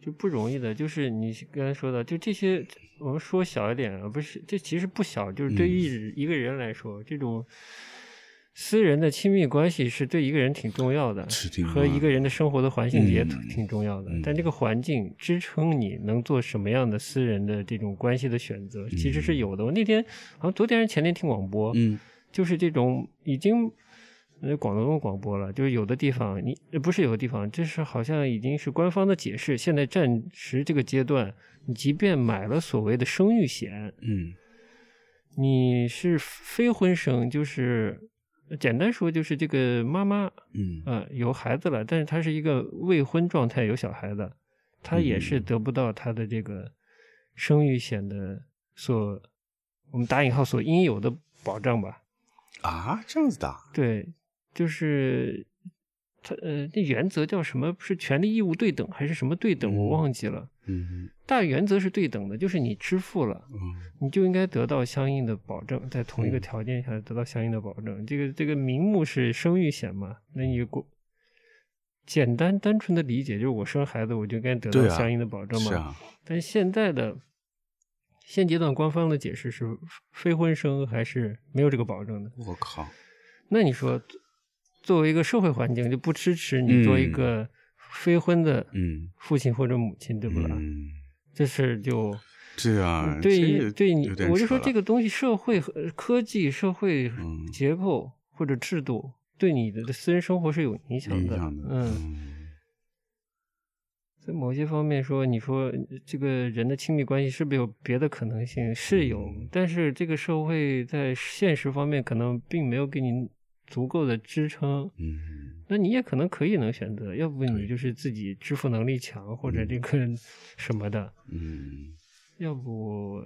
就不容易的。就是你刚才说的，就这些，我们说小一点啊，不是，这其实不小。就是对于一个人来说，这种私人的亲密关系是对一个人挺重要的，和一个人的生活的环境也挺重要的。但这个环境支撑你能做什么样的私人的这种关系的选择，其实是有的。我那天好像昨天还是前天听广播，嗯，就是这种已经。那广东广播了，就是有的地方你不是有的地方，这是好像已经是官方的解释。现在暂时这个阶段，你即便买了所谓的生育险，嗯，你是非婚生，就是简单说就是这个妈妈，嗯呃有孩子了，但是她是一个未婚状态有小孩的，她也是得不到她的这个生育险的所我们打引号所应有的保障吧？啊，这样子的？对。就是他呃，那原则叫什么？是权利义务对等还是什么对等？我忘记了。嗯，大原则是对等的，就是你支付了，嗯，你就应该得到相应的保证，在同一个条件下得到相应的保证。这个这个名目是生育险嘛？那你过简单单纯的理解就是我生孩子我就该得到相应的保证嘛？是啊。但现在的现阶段官方的解释是非婚生还是没有这个保证的。我靠！那你说？作为一个社会环境，就不支持你做一个非婚的父亲或者母亲，对不啦？这事就对对你，我就说这个东西，社会和科技、社会结构或者制度，对你的私人生活是有影响的。嗯，在某些方面说，你说这个人的亲密关系是不是有别的可能性？是有，但是这个社会在现实方面可能并没有给你。足够的支撑，嗯，那你也可能可以能选择，要不你就是自己支付能力强或者这个什么的，嗯，要不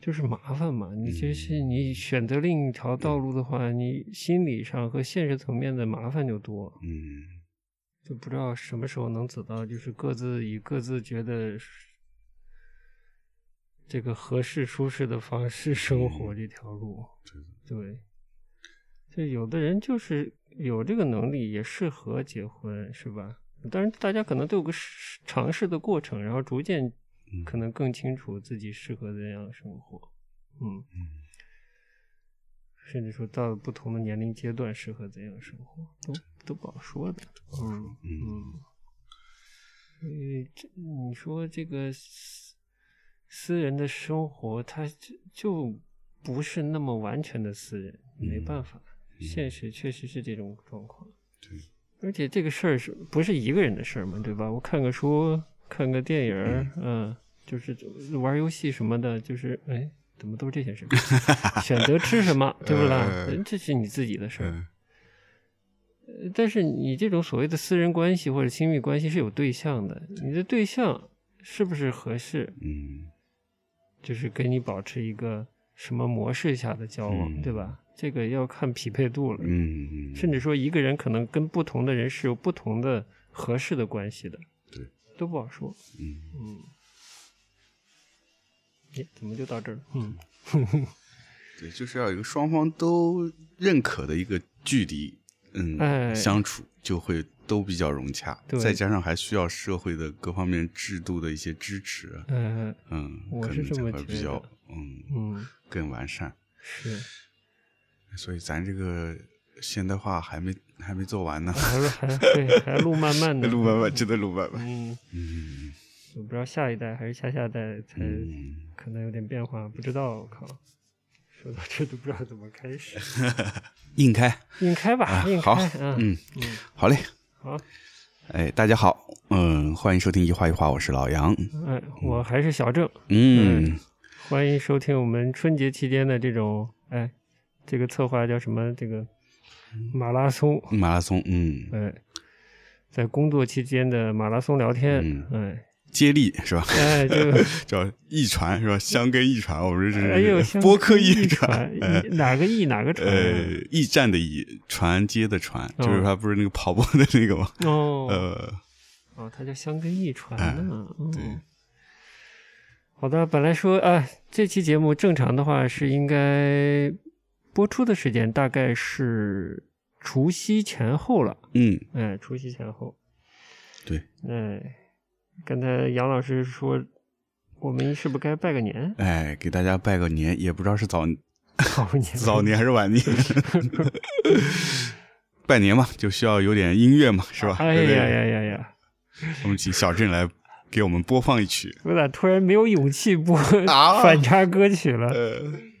就是麻烦嘛。你就是你选择另一条道路的话，你心理上和现实层面的麻烦就多，嗯，就不知道什么时候能走到就是各自以各自觉得这个合适舒适的方式生活这条路，对。就有的人就是有这个能力，也适合结婚，是吧？当然，大家可能都有个尝试的过程，然后逐渐可能更清楚自己适合怎样生活。嗯嗯，甚至说到了不同的年龄阶段，适合怎样生活，都都不好说的。嗯嗯，因为这你说这个私人的生活，它就就不是那么完全的私人，没办法。现实确实是这种状况，对，而且这个事儿是不是一个人的事儿嘛，对吧？我看个书，看个电影，嗯，就是玩游戏什么的，就是哎，怎么都是这些事儿？选择吃什么，对不啦？这是你自己的事儿。但是你这种所谓的私人关系或者亲密关系是有对象的，你的对象是不是合适？嗯，就是跟你保持一个什么模式下的交往，对吧？这个要看匹配度了，嗯，甚至说一个人可能跟不同的人是有不同的合适的关系的，对，都不好说，嗯。嗯，耶，怎么就到这儿了？嗯，对，就是要有一个双方都认可的一个距离，嗯，相处就会都比较融洽，再加上还需要社会的各方面制度的一些支持，嗯嗯，我是这么觉得，比较嗯。嗯更完善，是。所以咱这个现代化还没还没做完呢，还还对，还路漫漫的，路漫漫，真的路漫漫。嗯嗯，我不知道下一代还是下下代才可能有点变化，不知道。我靠，说到这都不知道怎么开始。硬开，硬开吧，硬开。好，嗯嗯，好嘞。好，哎，大家好，嗯，欢迎收听一画一画，我是老杨。哎，我还是小郑。嗯，欢迎收听我们春节期间的这种哎。这个策划叫什么？这个马拉松，马拉松，嗯，哎，在工作期间的马拉松聊天，哎，接力是吧？哎，就 叫一传是吧？相根一传，我们这是播客一传，哪个驿哪个传？呃，驿站的驿，传接的传，就是他不是那个跑步的那个吗？哦，呃，哦，他叫相根驿传呢。对，好的，本来说啊，这期节目正常的话是应该。播出的时间大概是除夕前后了。嗯，哎，除夕前后。对。哎，刚才杨老师说，我们是不是该拜个年？哎，给大家拜个年，也不知道是早 早年早年还是晚年。拜年嘛，就需要有点音乐嘛，是吧？哎呀呀呀呀！我们请小郑来给我们播放一曲。我咋突然没有勇气播反差歌曲了？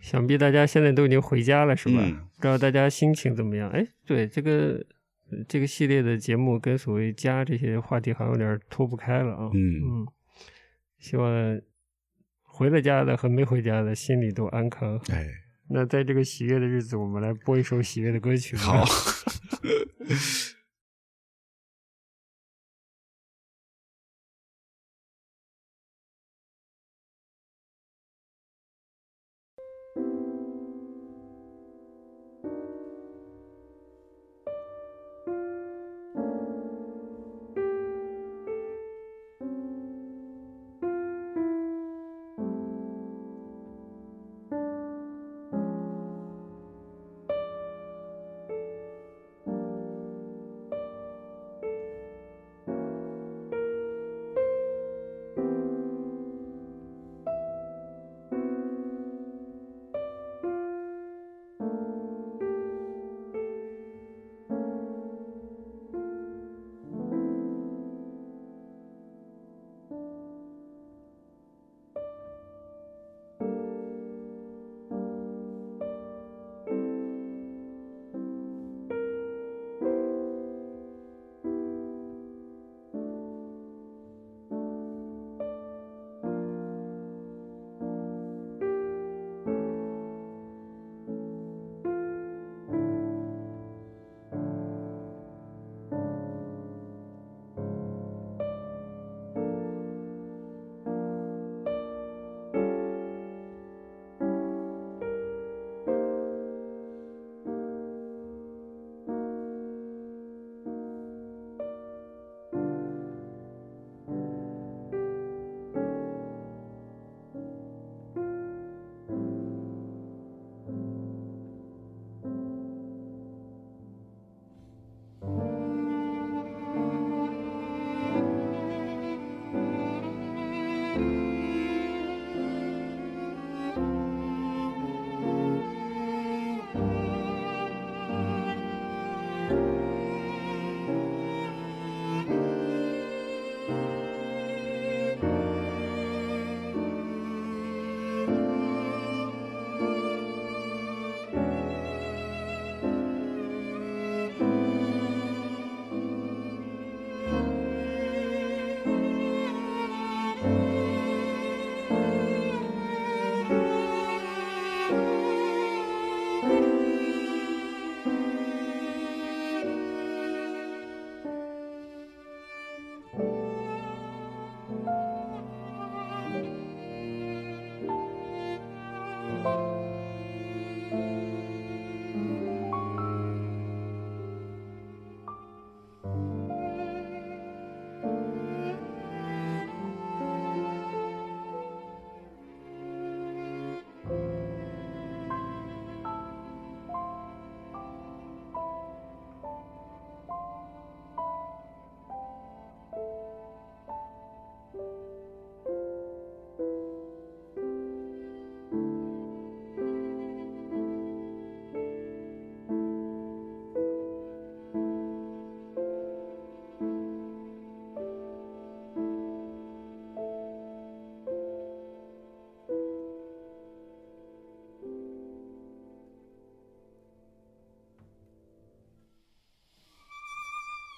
想必大家现在都已经回家了，是吧？不知道大家心情怎么样？哎，对这个。这个系列的节目跟所谓家这些话题好像有点脱不开了啊。嗯嗯，希望回了家的和没回家的心里都安康。哎，那在这个喜悦的日子，我们来播一首喜悦的歌曲。好。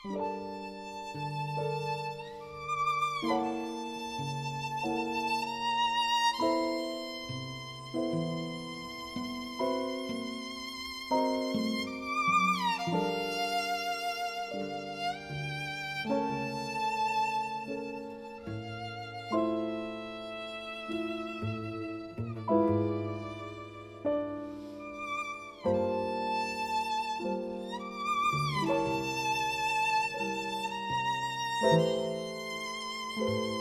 Música Música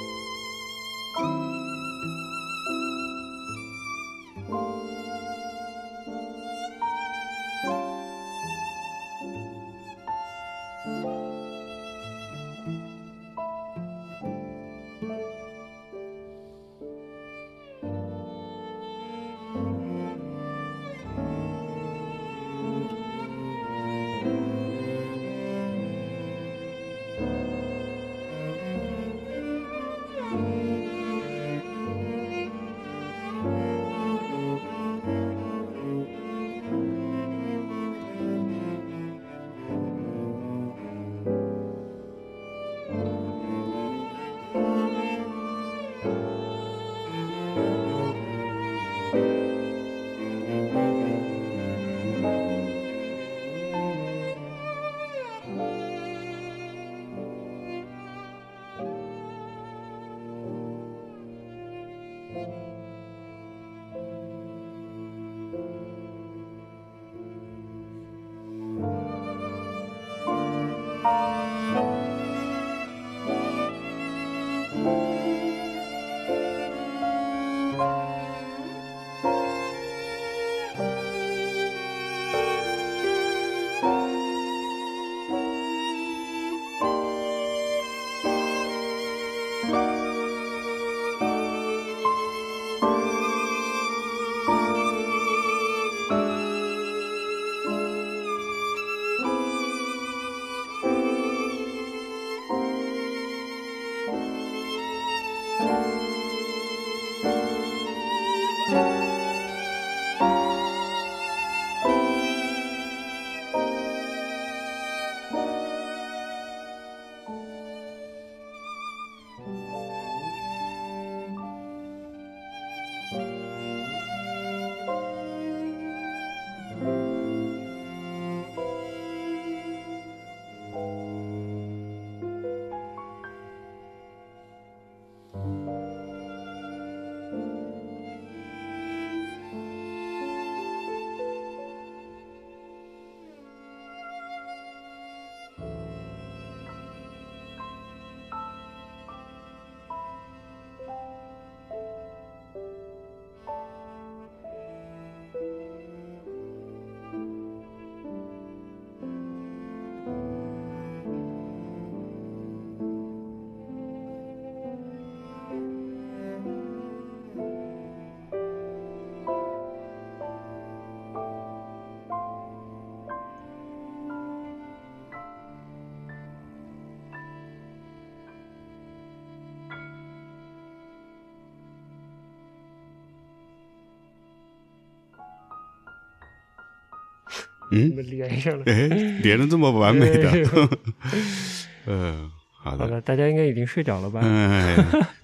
嗯，连上了，哎，连的这么完美的，嗯，好的，好的，大家应该已经睡着了吧？哎，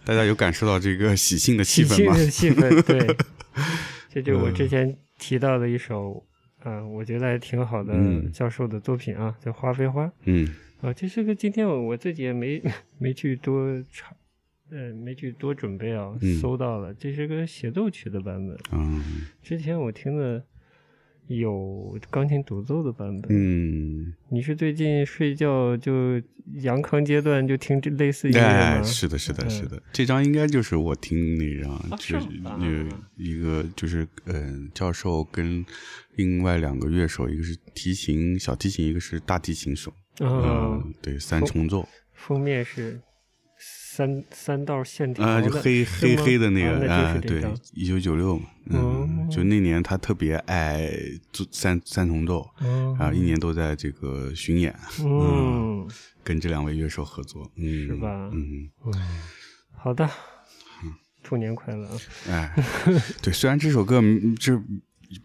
大家有感受到这个喜庆的气氛吗？喜庆的气氛，对，这就是我之前提到的一首，嗯，我觉得还挺好的教授的作品啊，叫《花非花》。嗯，啊，这是个今天我我自己也没 没去多查，呃，没去多准备啊，搜到了，这是个协奏曲的版本。嗯，之前我听的。有钢琴独奏的版本。嗯，你是最近睡觉就阳康阶段就听这类似音乐吗？是的，是的，是的。这张应该就是我听那张，就是有一个就是嗯，教授跟另外两个乐手，一个是提琴小提琴，一个是大提琴手。嗯，对，三重奏。封面是。三三道线条啊，就黑黑黑的那个啊，对，一九九六嘛，嗯，就那年他特别爱做三三重奏，然后一年都在这个巡演，嗯，跟这两位乐手合作，嗯，是吧？嗯，好的，兔年快乐！哎，对，虽然这首歌这。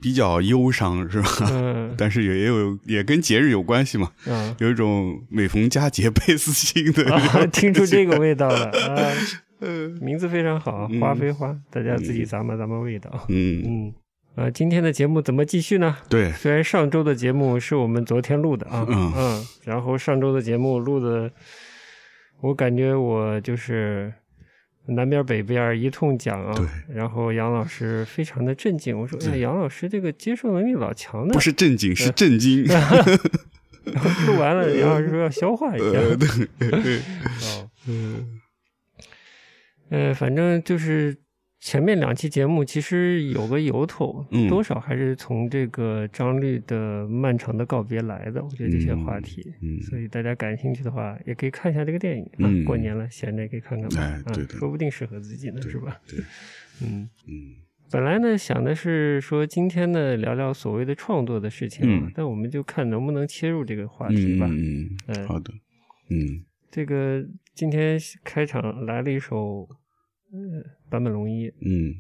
比较忧伤是吧？嗯，但是也也有也跟节日有关系嘛。嗯，有一种每逢佳节倍思亲的，听出这个味道了啊。嗯，名字非常好，花非花，大家自己咂摸咂摸味道。嗯嗯，呃，今天的节目怎么继续呢？对，虽然上周的节目是我们昨天录的啊，嗯嗯，然后上周的节目录的，我感觉我就是。南边北边一通讲啊，对，然后杨老师非常的震惊，我说：“哎，杨老师这个接受能力老强的。”不是震惊，是震惊。录完了，杨老师说要消化一下。对，哦，嗯，呃，反正就是。前面两期节目其实有个由头，多少还是从这个张律的《漫长的告别》来的。我觉得这些话题，所以大家感兴趣的话，也可以看一下这个电影啊。过年了，闲着也可以看看嘛，说不定适合自己呢，是吧？对，嗯嗯。本来呢，想的是说今天呢聊聊所谓的创作的事情，但我们就看能不能切入这个话题吧。嗯嗯，好的。嗯，这个今天开场来了一首。嗯，坂本龙一，嗯，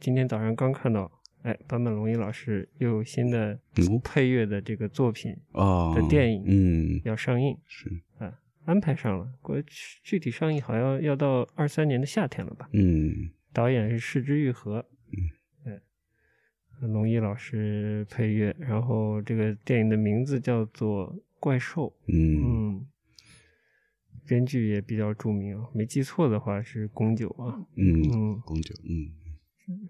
今天早上刚看到，哎，坂本龙一老师又有新的配乐的这个作品哦的电影，嗯，要上映，是。啊，安排上了，过具体上映好像要到二三年的夏天了吧？嗯，导演是市之愈合，嗯，龙一老师配乐，然后这个电影的名字叫做《怪兽》，嗯。嗯。编剧也比较著名啊，没记错的话是宫九啊。嗯嗯，宫九，嗯，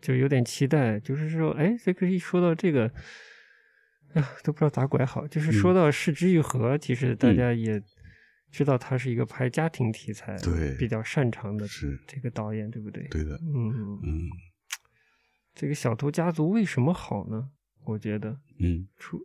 就有点期待，就是说，哎，这个一说到这个，啊，都不知道咋拐好。就是说到视之愈合，其实大家也知道他是一个拍家庭题材对比较擅长的是这个导演，对不对？对的，嗯嗯这个小偷家族为什么好呢？我觉得嗯出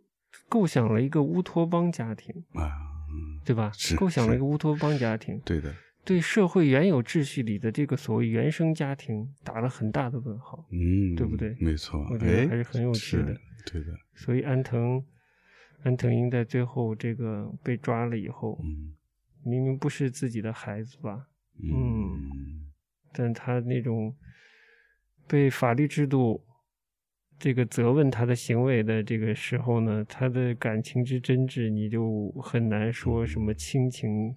构想了一个乌托邦家庭，啊，嗯对吧？是构想了一个乌托邦家庭，对的，对社会原有秩序里的这个所谓原生家庭打了很大的问号。嗯，对不对没错，我觉得哎还是很有趣的。对的，所以安藤安藤英在最后这个被抓了以后，嗯明明不是自己的孩子吧，嗯但他那种被法律制度这个责问他的行为的这个时候呢，他的感情之真挚，你就很难说什么亲情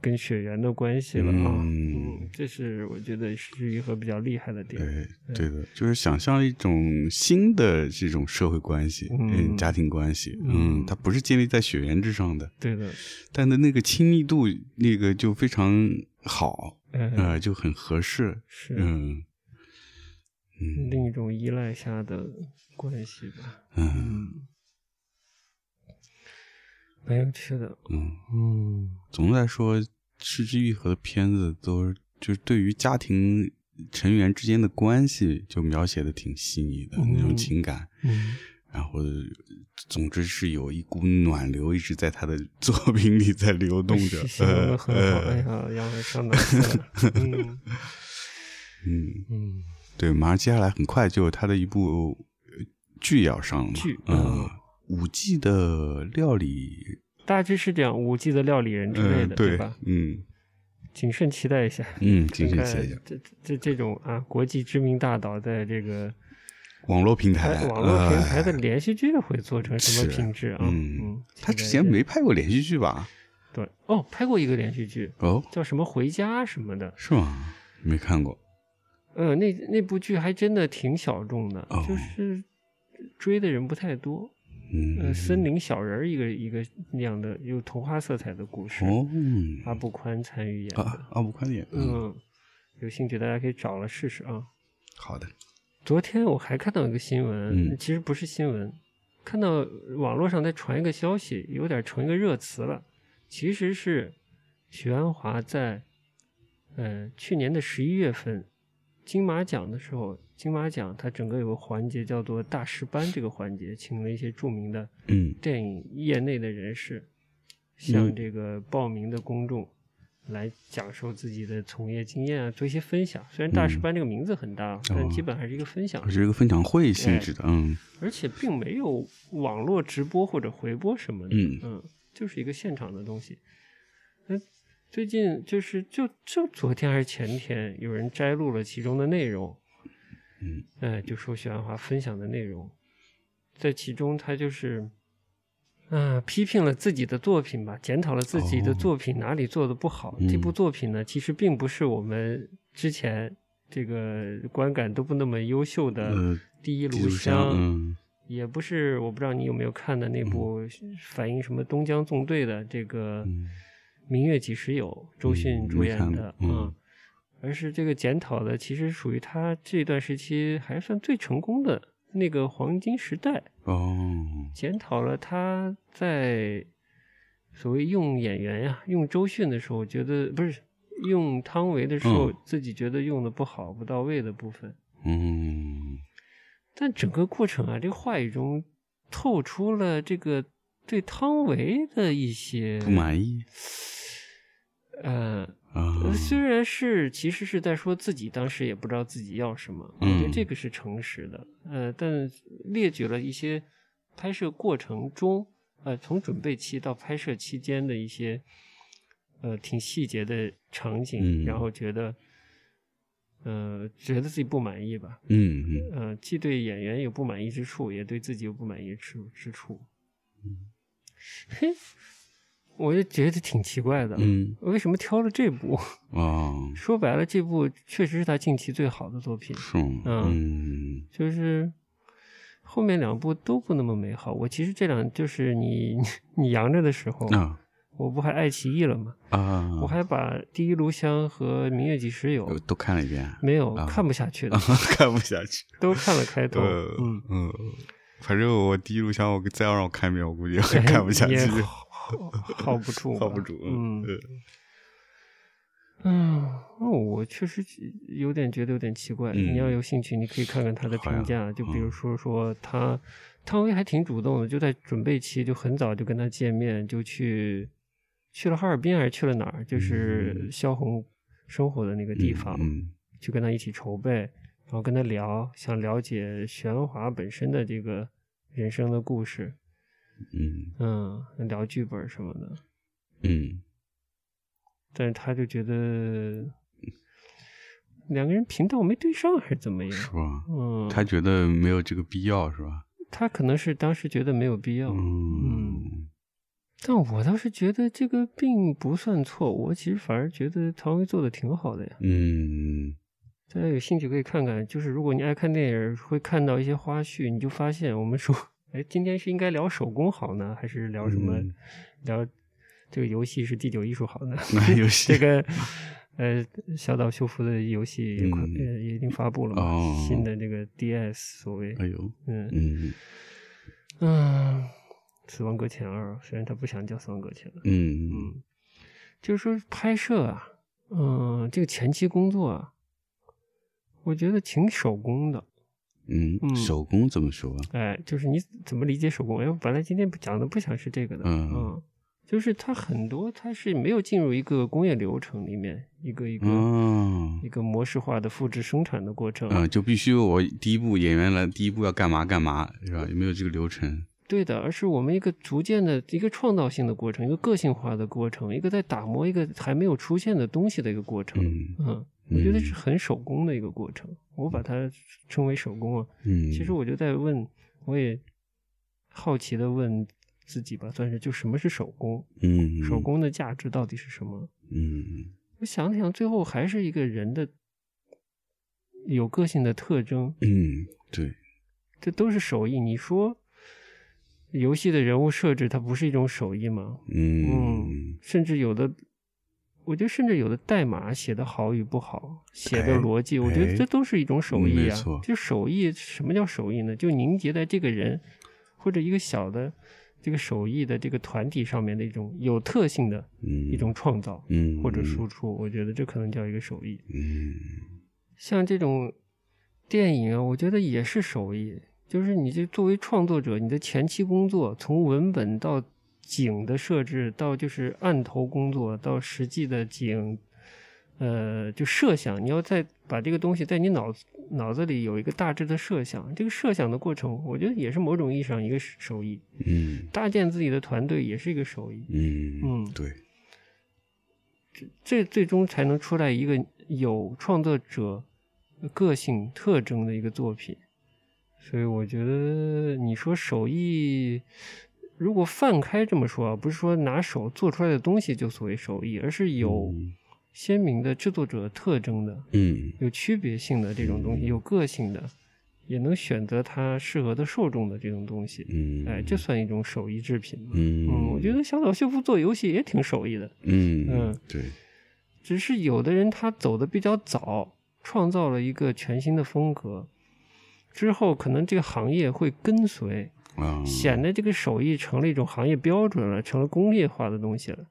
跟血缘的关系了啊。嗯嗯，这是我觉得是一个比较厉害的点。对对的，就是想象一种新的这种社会关系，嗯家庭关系，嗯嗯，它不是建立在血缘之上的，对的，但的那个亲密度，那个就非常好，嗯，呃，就很合适，是。嗯嗯。另一种依赖下的关系吧，嗯。嗯，蛮有趣的，嗯，嗯。总的来说，失之愈合的片子都是就是对于家庭成员之间的关系就描写的挺细腻的、那种嗯。情感，嗯。然后总之是有一股暖流一直在他的 作品里在流动着，形容的很好，呃哎呀，杨海上档次了，嗯。嗯，嗯，对，马上接下来很快就有他的一部呃剧要上了嘛，剧嗯嗯，五 G 的料理大致是这样五 G 的料理人之类嗯，的，对吧？？嗯谨慎期待一下，嗯，谨慎期待一下，这这这种啊，国际知名大导在这个网络平台，哎网络平台的哎连续剧会做成什么品质啊？嗯嗯，他之前没拍过连续剧吧？对哦，拍过一个连续剧，哦，叫什么《回家》什么的，是吗？没看过。呃，那那部剧还真的挺小众的，哦就是追的人不太多。嗯，呃，森林小人儿一个一个那样的有童话色彩的故事，哦，嗯阿布宽参与演的。啊，阿布宽演，嗯，嗯，有兴趣大家可以找了试试啊。好的，昨天我还看到一个新闻，嗯其实不是新闻，看到网络上在传一个消息，有点成一个热词了。其实是许鞍华在呃去年的十一月份金马奖的时候，金马奖它整个有个环节叫做大师班，这个环节请了一些著名的嗯。电影业内的人士，向嗯。这个报名的公众来讲授自己的从业经验啊，做一些分享。虽然大师嗯。班这个名字很大，但基本还是一个分享，是一个分享会性质的，嗯。而且并没有网络直播或者回播什么的，嗯就是一个现场的东西。那最近就是就就昨天还是前天，有人摘录了其中的内容，嗯。哎，就说许鞍华分享的内容，在其中他就是，啊、批评了自己的作品吧，检讨了自己的哦。作品哪里做的不好。嗯这部作品呢，其实并不是我们之前这个观感都不那么优秀的呃《第一炉香》嗯。也不是我不知道你有没有看的那部反映什么东江纵队的这个嗯《明月几时有》，周迅嗯主演的过嗯。而是这个检讨的其实属于他这段时期还算最成功的那个黄金时代，哦，检讨了他在所谓用演员呀、用周迅的时候，觉得不是用汤唯的时候，嗯。自己觉得用的不好、不到位的部分。嗯。但整个过程啊，这个话语中透出了这个对汤唯的一些不满意呃，虽然是其实是在说自己当时也不知道自己要什么，我觉得嗯这个是诚实的。呃，但列举了一些拍摄过程中，呃，从准备期到拍摄期间的一些呃挺细节的场景，嗯然后觉得呃觉得自己不满意吧。嗯嗯呃，既对演员有不满意之处，也对自己有不满意之之处。嗯嘿，我就觉得挺奇怪的，嗯。为什么挑了这部？哦，说白了，这部确实是他近期最好的作品，是吗？嗯。就是后面两部都不那么美好。我其实这两就是你 你阳着的时候，啊。我不还爱奇艺了吗？啊，我还把《第一炉香》和《明月几时有呃》都看了一遍，没有、啊。看不下去的，看不下去，都看了开头。呃嗯，嗯反正我第一炉香，我再要让我看一遍，我估计看不下去，耗不住，耗不住。嗯嗯，我确实有点觉得有点奇怪。你要有兴趣，你可以看看他的评价。就比如说说他，汤唯还挺主动的，就在准备期就很早就跟他见面，就去去了哈尔滨还是去了哪儿？就是萧红生活的那个地方，去跟他一起筹备，然后跟他聊，想了解玄华本身的这个人生的故事。嗯嗯，聊剧本什么的。嗯。但是他就觉得两个人频道没对上，还是怎么样？是吧？嗯，他觉得没有这个必要，是吧？他可能是当时觉得没有必要。嗯，但我倒是觉得这个并不算错。我其实反而觉得唐薇做的挺好的呀。嗯，大家有兴趣可以看看。就是如果你爱看电影，会看到一些花絮，你就发现我们说，哎，今天是应该聊手工好呢，还是聊什么？聊。这个游戏是第九艺术好呢？游戏这个呃，小岛秀夫的游戏也快呃也已经发布了嘛？新的这个 DS 所谓，哎呦，嗯嗯嗯，死亡搁浅二，虽然他不想叫死亡搁浅了，嗯嗯，就是说拍摄啊，嗯，这个前期工作啊，我觉得挺手工的，嗯，手工怎么说？哎，就是你怎么理解手工？哎，本来今天讲的不想是这个的，嗯。就是它很多，它是没有进入一个工业流程里面，一个一个一个模式化的复制生产的过程。嗯，就必须我第一步演员来，第一步要干嘛干嘛，是吧？有没有这个流程？对的，而是我们一个逐渐的一个创造性的过程，一个个性化的过程，一个在打磨一个还没有出现的东西的一个过程。嗯，我觉得是很手工的一个过程，我把它称为手工啊。嗯，其实我就在问，我也好奇的问。自己吧，算是就什么是手工？嗯，手工的价值到底是什么？嗯，我想想，最后还是一个人的有个性的特征。嗯，对，这都是手艺。你说游戏的人物设置，它不是一种手艺吗？嗯，甚至有的，我觉得甚至有的代码写的好与不好，写的逻辑，我觉得这都是一种手艺啊。就手艺，什么叫手艺呢？就凝结在这个人或者一个小的。这个手艺的这个团体上面的一种有特性的一种创造，嗯，或者输出，我觉得这可能叫一个手艺。嗯，像这种电影啊，我觉得也是手艺，就是你这作为创作者，你的前期工作，从文本到景的设置，到就是案头工作，到实际的景。呃，就设想，你要再把这个东西在你脑子脑子里有一个大致的设想，这个设想的过程，我觉得也是某种意义上一个手艺。嗯，搭建自己的团队也是一个手艺。嗯嗯，对，这这最终才能出来一个有创作者个性特征的一个作品。所以我觉得你说手艺，如果放开这么说啊，不是说拿手做出来的东西就所谓手艺，而是有。鲜明的制作者特征的，嗯，有区别性的这种东西，有个性的，也能选择它适合的受众的这种东西，嗯，哎，这算一种手艺制品嗯。嗯，我觉得小岛秀夫做游戏也挺手艺的，嗯嗯，对，只是有的人他走的比较早，创造了一个全新的风格，之后可能这个行业会跟随，啊，显得这个手艺成了一种行业标准了，成了工业化的东西了。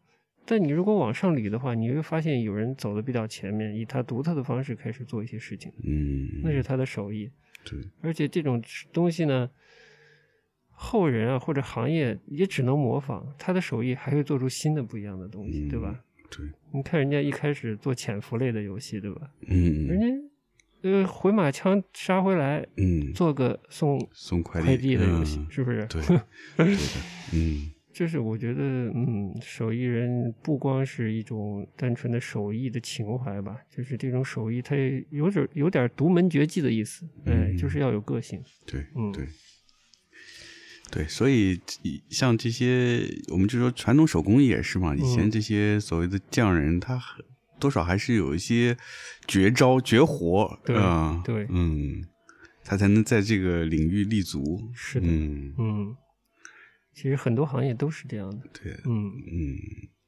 但你如果往上捋的话，你会发现有人走的比较前面，以他独特的方式开始做一些事情，嗯，那是他的手艺。对，而且这种东西呢，后人啊或者行业也只能模仿他的手艺，还会做出新的不一样的东西，对吧？对，你看人家一开始做潜伏类的游戏，对吧？嗯，人家呃回马枪杀回来，嗯，做个送送快递的游戏，是不是？对，对的，嗯。就是我觉得，嗯，手艺人不光是一种单纯的手艺的情怀吧，就是这种手艺，它也有点有点独门绝技的意思，哎，就是要有个性。对，嗯，对，对，所以像这些，我们就说传统手工艺也是嘛，以前这些所谓的匠人，他多少还是有一些绝招绝活，对对，嗯，他才能在这个领域立足。是的，嗯。嗯。其实很多行业都是这样的，对，嗯。嗯，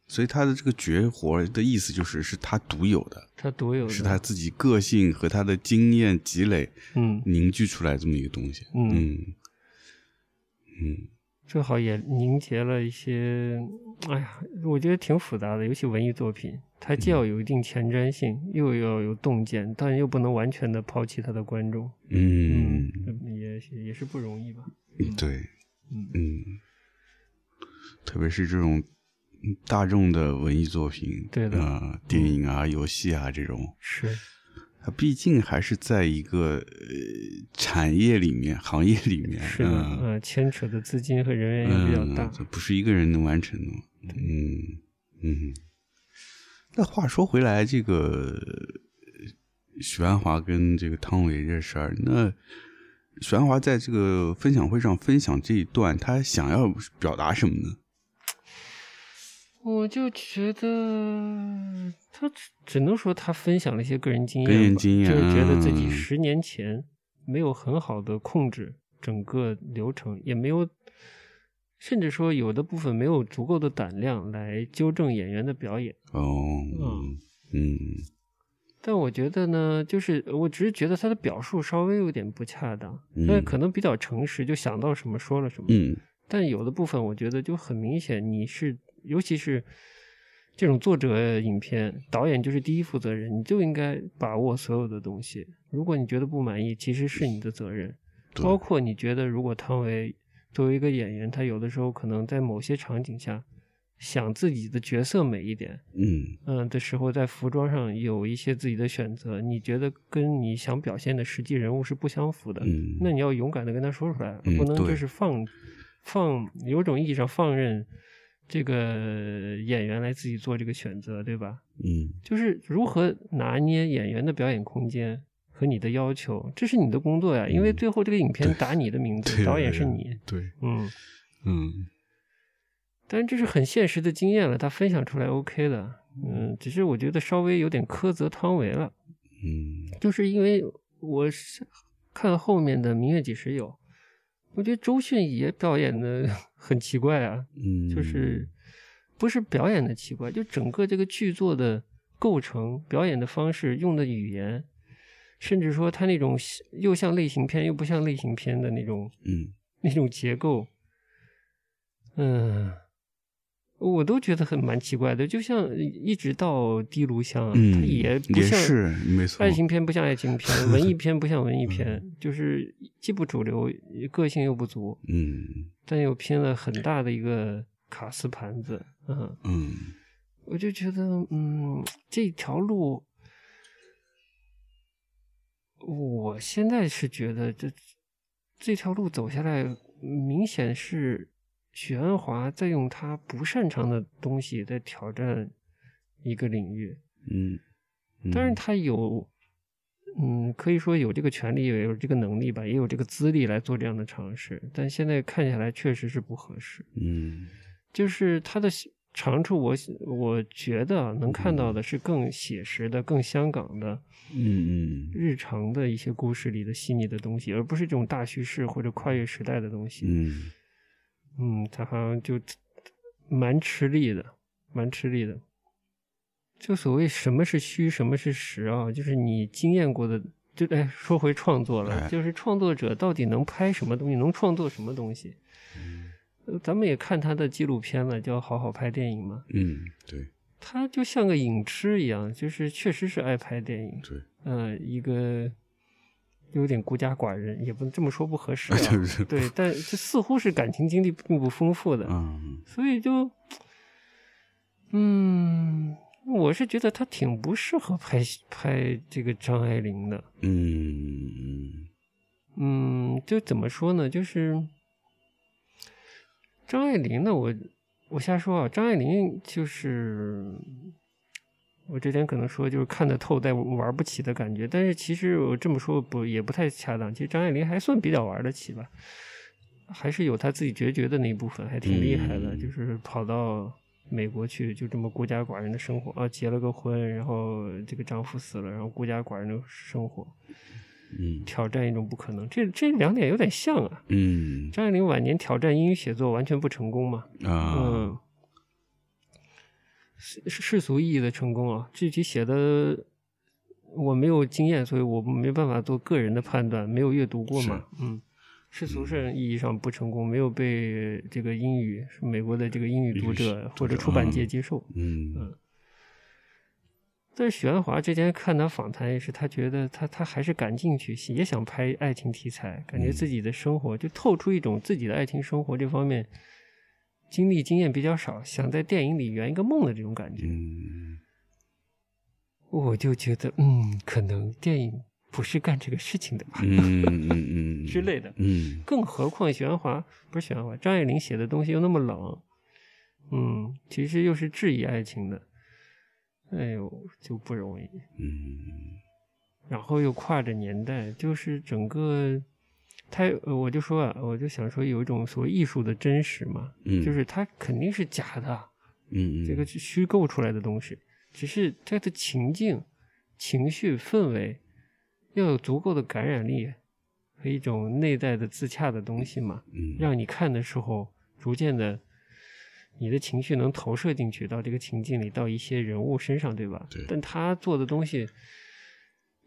所以他的这个绝活的意思就是是他独有的，他独有的，是他自己个性和他的经验积累，嗯，凝聚出来这么一个东西，嗯，嗯，最好也凝结了一些，哎呀，我觉得挺复杂的，尤其文艺作品，它既要有一定前瞻性，又要有洞见，但又不能完全的抛弃他的观众。嗯，也也是不容易吧？对，嗯嗯，特别是这种大众的文艺作品，对的，电影啊、游戏啊这种，是。它毕竟还是在一个呃产业里面、行业里面，是的，嗯，牵扯的资金和人员也比较大，这不是一个人能完成的。嗯嗯。那话说回来，这个许鞍华跟这个汤唯这事儿，那许鞍华在这个分享会上分享这一段，他想要表达什么呢？我就觉得他只只能说他分享了一些个人经验，个人经验，就是觉得自己十年前没有很好的控制整个流程，也没有，甚至说有的部分没有足够的胆量来纠正演员的表演。哦，嗯嗯。但我觉得呢，就是我只是觉得他的表述稍微有点不恰当，但可能比较诚实，就想到什么说了什么。嗯。但有的部分我觉得就很明显，你是。尤其是这种作者影片，导演就是第一负责人，你就应该把握所有的东西。如果你觉得不满意，其实是你的责任。包括你觉得，如果汤唯作为一个演员，他有的时候可能在某些场景下想自己的角色美一点，嗯嗯的时候，在服装上有一些自己的选择，你觉得跟你想表现的实际人物是不相符的，嗯，那你要勇敢的跟他说出来，不能就是放放有种意义上放任。这个演员来自己做这个选择，对吧？嗯，就是如何拿捏演员的表演空间和你的要求，这是你的工作呀。因为最后这个影片打你的名字，导演是你。对，嗯嗯。当然这是很现实的经验了，他分享出来 OK 的。嗯，只是我觉得稍微有点苛责汤唯了。嗯，就是因为我是看后面的《明月几时有》。我觉得周迅也表演的 很奇怪啊，嗯，就是不是表演的奇怪，就整个这个剧作的构成、表演的方式、用的语言，甚至说他那种又像类型片又不像类型片的那种，嗯，那种结构，嗯。我都觉得很蛮奇怪的，就像一直到《滴炉香》，它也不像是没错爱情片，不像爱情片；文艺 片不像文艺片，就是既不主流，个性又不足。嗯，但又拼了很大的一个卡斯盘子。嗯嗯，我就觉得，嗯，这条路，我现在是觉得这这条路走下来，明显是。许鞍华在用他不擅长的东西在挑战一个领域，嗯，但是他有，嗯，可以说有这个权利，也有这个能力吧，也有这个资历来做这样的尝试。但现在看下来，确实是不合适。嗯，就是他的长处，我我觉得能看到的是更写实的、更香港的，嗯嗯，日常的一些故事里的细腻的东西，而不是这种大叙事或者跨越时代的东西。嗯。嗯，他好像就蛮吃力的，蛮吃力的。就所谓什么是虚，什么是实啊？就是你经验过的，就哎，说回创作了，就是创作者到底能拍什么东西，能创作什么东西？咱们也看他的纪录片了，叫《好好拍电影》嘛。嗯，对。他就像个影痴一样，就是确实是爱拍电影。对。嗯，一个。有点孤家寡人，也不能这么说不合适啊。对，但这似乎是感情经历并不丰富的，嗯，所以就，嗯，我是觉得他挺不适合拍拍这个张爱玲的，嗯嗯，就怎么说呢？就是张爱玲呢，我我瞎说啊，张爱玲就是。我之前可能说就是看得透但玩不起的感觉，但是其实我这么说不也不太恰当。其实张爱玲还算比较玩得起吧，还是有她自己决绝的那一部分，还挺厉害的。就是跑到美国去，就这么孤家寡人的生活啊，结了个婚，然后这个丈夫死了，然后孤家寡人的生活，嗯，挑战一种不可能。这这两点有点像啊，嗯，张爱玲晚年挑战英语写作完全不成功嘛，啊，嗯。世世俗意义的成功啊，具体写的我没有经验，所以我没办法做个人的判断，没有阅读过嘛。嗯，世俗上意义上不成功，没有被这个英语美国的这个英语读者或者出版界接受。嗯。嗯。但是许鞍华之前看他访谈也是，他觉得他他还是感兴趣，也想拍爱情题材，感觉自己的生活就透出一种自己的爱情生活这方面经历经验比较少，想在电影里圆一个梦的这种感觉。嗯，我就觉得，嗯，可能电影不是干这个事情的吧，嗯嗯嗯 之类的。嗯，更何况许鞍华不是许鞍华，张爱玲写的东西又那么冷，嗯，其实又是质疑爱情的。哎呦，就不容易。嗯，然后又跨着年代，就是整个，他，我就说啊，我就想说，有一种所谓艺术的真实嘛，嗯，就是它肯定是假的，嗯这个是虚构出来的东西，只是它的情境、情绪、氛围要有足够的感染力和一种内在的自洽的东西嘛，嗯，让你看的时候逐渐的。你的情绪能投射进去到这个情境里，到一些人物身上，对吧？对。但他做的东西，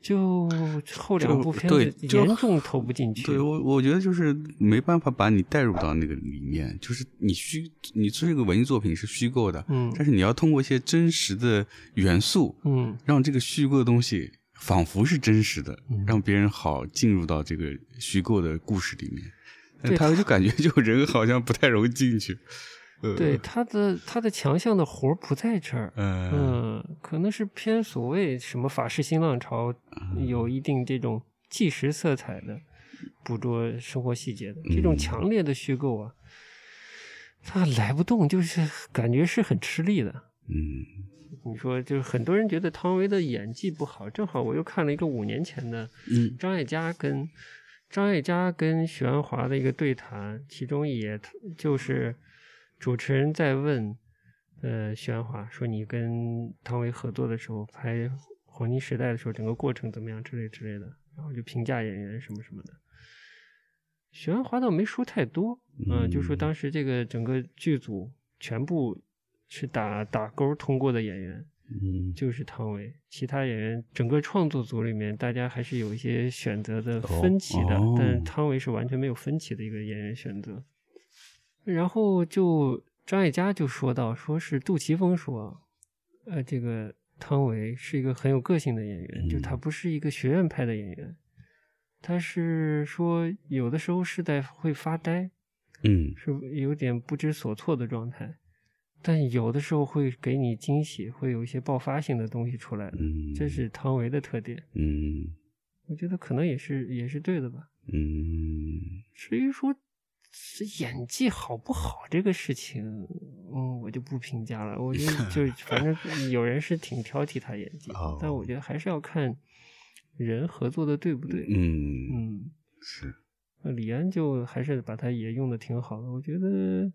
就后两部片子严重投不进去。对我，我觉得就是没办法把你带入到那个里面。就是你虚，你这个文艺作品是虚构的，嗯，但是你要通过一些真实的元素，嗯，让这个虚构的东西仿佛是真实的，让别人好进入到这个虚构的故事里面。但他就感觉就人好像不太容易进去。对他的他的强项的活不在这儿，嗯，可能是偏所谓什么法式新浪潮，有一定这种纪实色彩的捕捉生活细节的这种强烈的虚构啊，他来不动，就是感觉是很吃力的。嗯，你说就是很多人觉得汤唯的演技不好，正好我又看了一个五年前的，嗯，张艾嘉跟张艾嘉跟许鞍华的一个对谈，其中也就是。主持人在问，呃，徐安华说：“你跟汤唯合作的时候，拍《黄金时代》的时候，整个过程怎么样？之类之类的。”然后就评价演员什么什么的。徐安华倒没说太多，嗯，就说当时这个整个剧组全部是打打勾通过的演员，嗯，就是汤唯。其他演员整个创作组里面，大家还是有一些选择的分歧的，但汤唯是完全没有分歧的一个演员选择。然后就张艾嘉就说到，说是杜琪峰说，呃，这个汤唯是一个很有个性的演员，就他不是一个学院派的演员，他是说有的时候是在会发呆，嗯，是有点不知所措的状态，但有的时候会给你惊喜，会有一些爆发性的东西出来，嗯，这是汤唯的特点，嗯，我觉得可能也是也是对的吧，嗯，至于说。是演技好不好这个事情，嗯，我就不评价了。我觉得就 反正有人是挺挑剔他演技，但我觉得还是要看人合作的对不对。嗯嗯，是。那李安就还是把他也用的挺好的。我觉得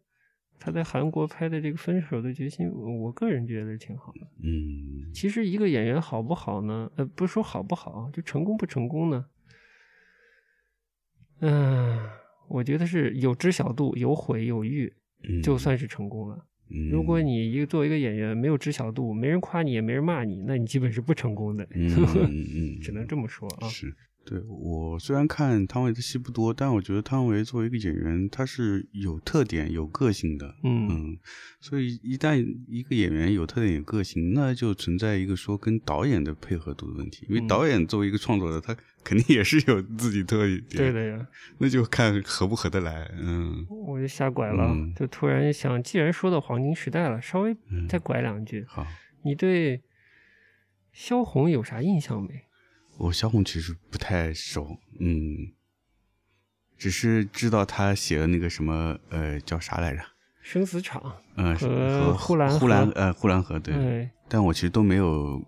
他在韩国拍的这个《分手的决心》，我个人觉得挺好的。嗯，其实一个演员好不好呢？呃，不是说好不好，就成功不成功呢？嗯。我觉得是有知晓度、有悔有欲，就算是成功了。如果你一个作为一个演员没有知晓度，没人夸你也没人骂你，那你基本是不成功的。嗯嗯，只能这么说啊。是。对我虽然看汤唯的戏不多，但我觉得汤唯作为一个演员，他是有特点、有个性的。嗯嗯，所以一旦一个演员有特点、有个性，那就存在一个说跟导演的配合度的问题。因为导演作为一个创作者，他肯定也是有自己特点。对的呀，那就看合不合得来。嗯，我就瞎拐了，就突然想，既然说到黄金时代了，稍微再拐两句。好，你对萧红有啥印象没？我萧红其实不太熟，嗯，只是知道他写的那个什么，呃，叫啥来着？生死场，嗯，和呼兰呼兰，呃，呼兰河，对。但我其实都没有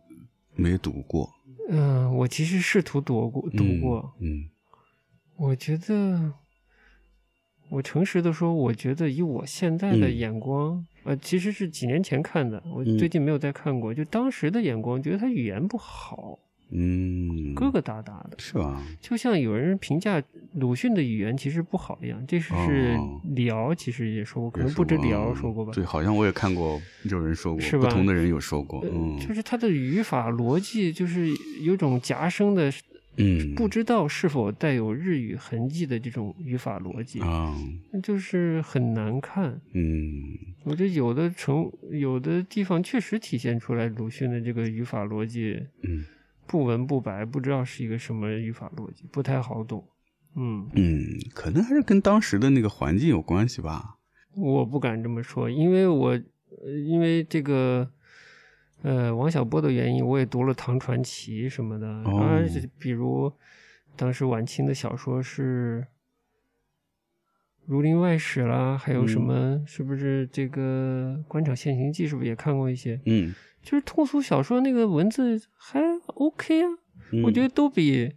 没有读过。嗯，我其实试图读过，读过。嗯，我觉得，我诚实的说，我觉得以我现在的眼光，呃，其实是几年前看的，我最近没有再看过。就当时的眼光，觉得他语言不好。嗯，疙疙瘩瘩的，是吧？就像有人评价鲁迅的语言其实不好一样，这是是李敖其实也说过，可能不止李敖说过吧？对，好像我也看过有人说过，是吧？不同的人有说过，嗯，就是他的语法逻辑就是有种夹生的嗯，不知道是否带有日语痕迹的这种语法逻辑啊，就是很难看。嗯，我觉得有的成有的地方确实体现出来鲁迅的这个语法逻辑，嗯，不文不白，不知道是一个什么语法逻辑，不太好懂。嗯嗯，可能还是跟当时的那个环境有关系吧。我不敢这么说，因为我因为这个。呃，王小波的原因，我也读了《唐传奇》什么的，啊，比如当时晚清的小说是《儒林外史》啦，还有什么？是不是这个《官场现形记》？是不是也看过一些？嗯，就是通俗小说那个文字还 OK 啊，我觉得都比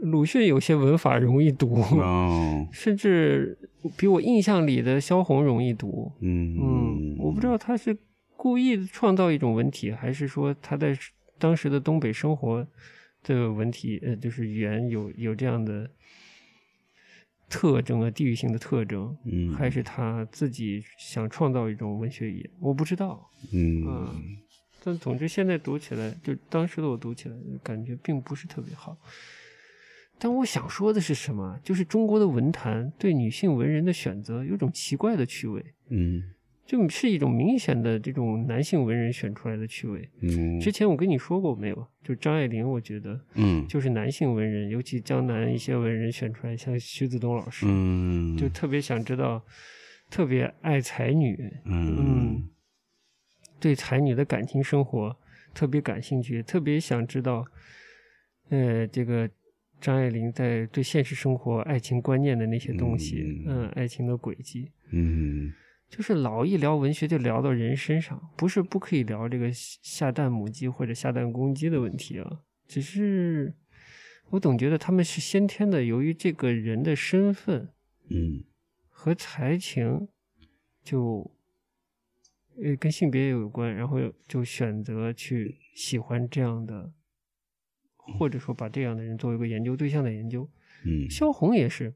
鲁迅有些文法容易读，甚至比我印象里的萧红容易读。嗯嗯，我不知道他是。故意创造一种文体，还是说他在当时的东北生活的文体，呃，就是语言有有这样的特征啊，地域性的特征，嗯，还是他自己想创造一种文学语言？我不知道，嗯，但总之现在读起来，就当时的我读起来感觉并不是特别好。但我想说的是什么？就是中国的文坛对女性文人的选择有种奇怪的趣味，嗯。就是一种明显的这种男性文人选出来的趣味。嗯，之前我跟你说过没有？就张爱玲，我觉得，嗯，就是男性文人，尤其江南一些文人选出来，像徐子东老师，嗯，就特别想知道，特别爱才女，嗯，对才女的感情生活特别感兴趣，特别想知道，呃，这个张爱玲在对现实生活爱情观念的那些东西，嗯，爱情的轨迹，嗯。就是老一聊文学就聊到人身上，不是不可以聊这个下蛋母鸡或者下蛋公鸡的问题啊，只是我总觉得他们是先天的，由于这个人的身份，嗯，和才情，就呃跟性别也有关，然后就选择去喜欢这样的，或者说把这样的人作为一个研究对象的研究，嗯，萧红也是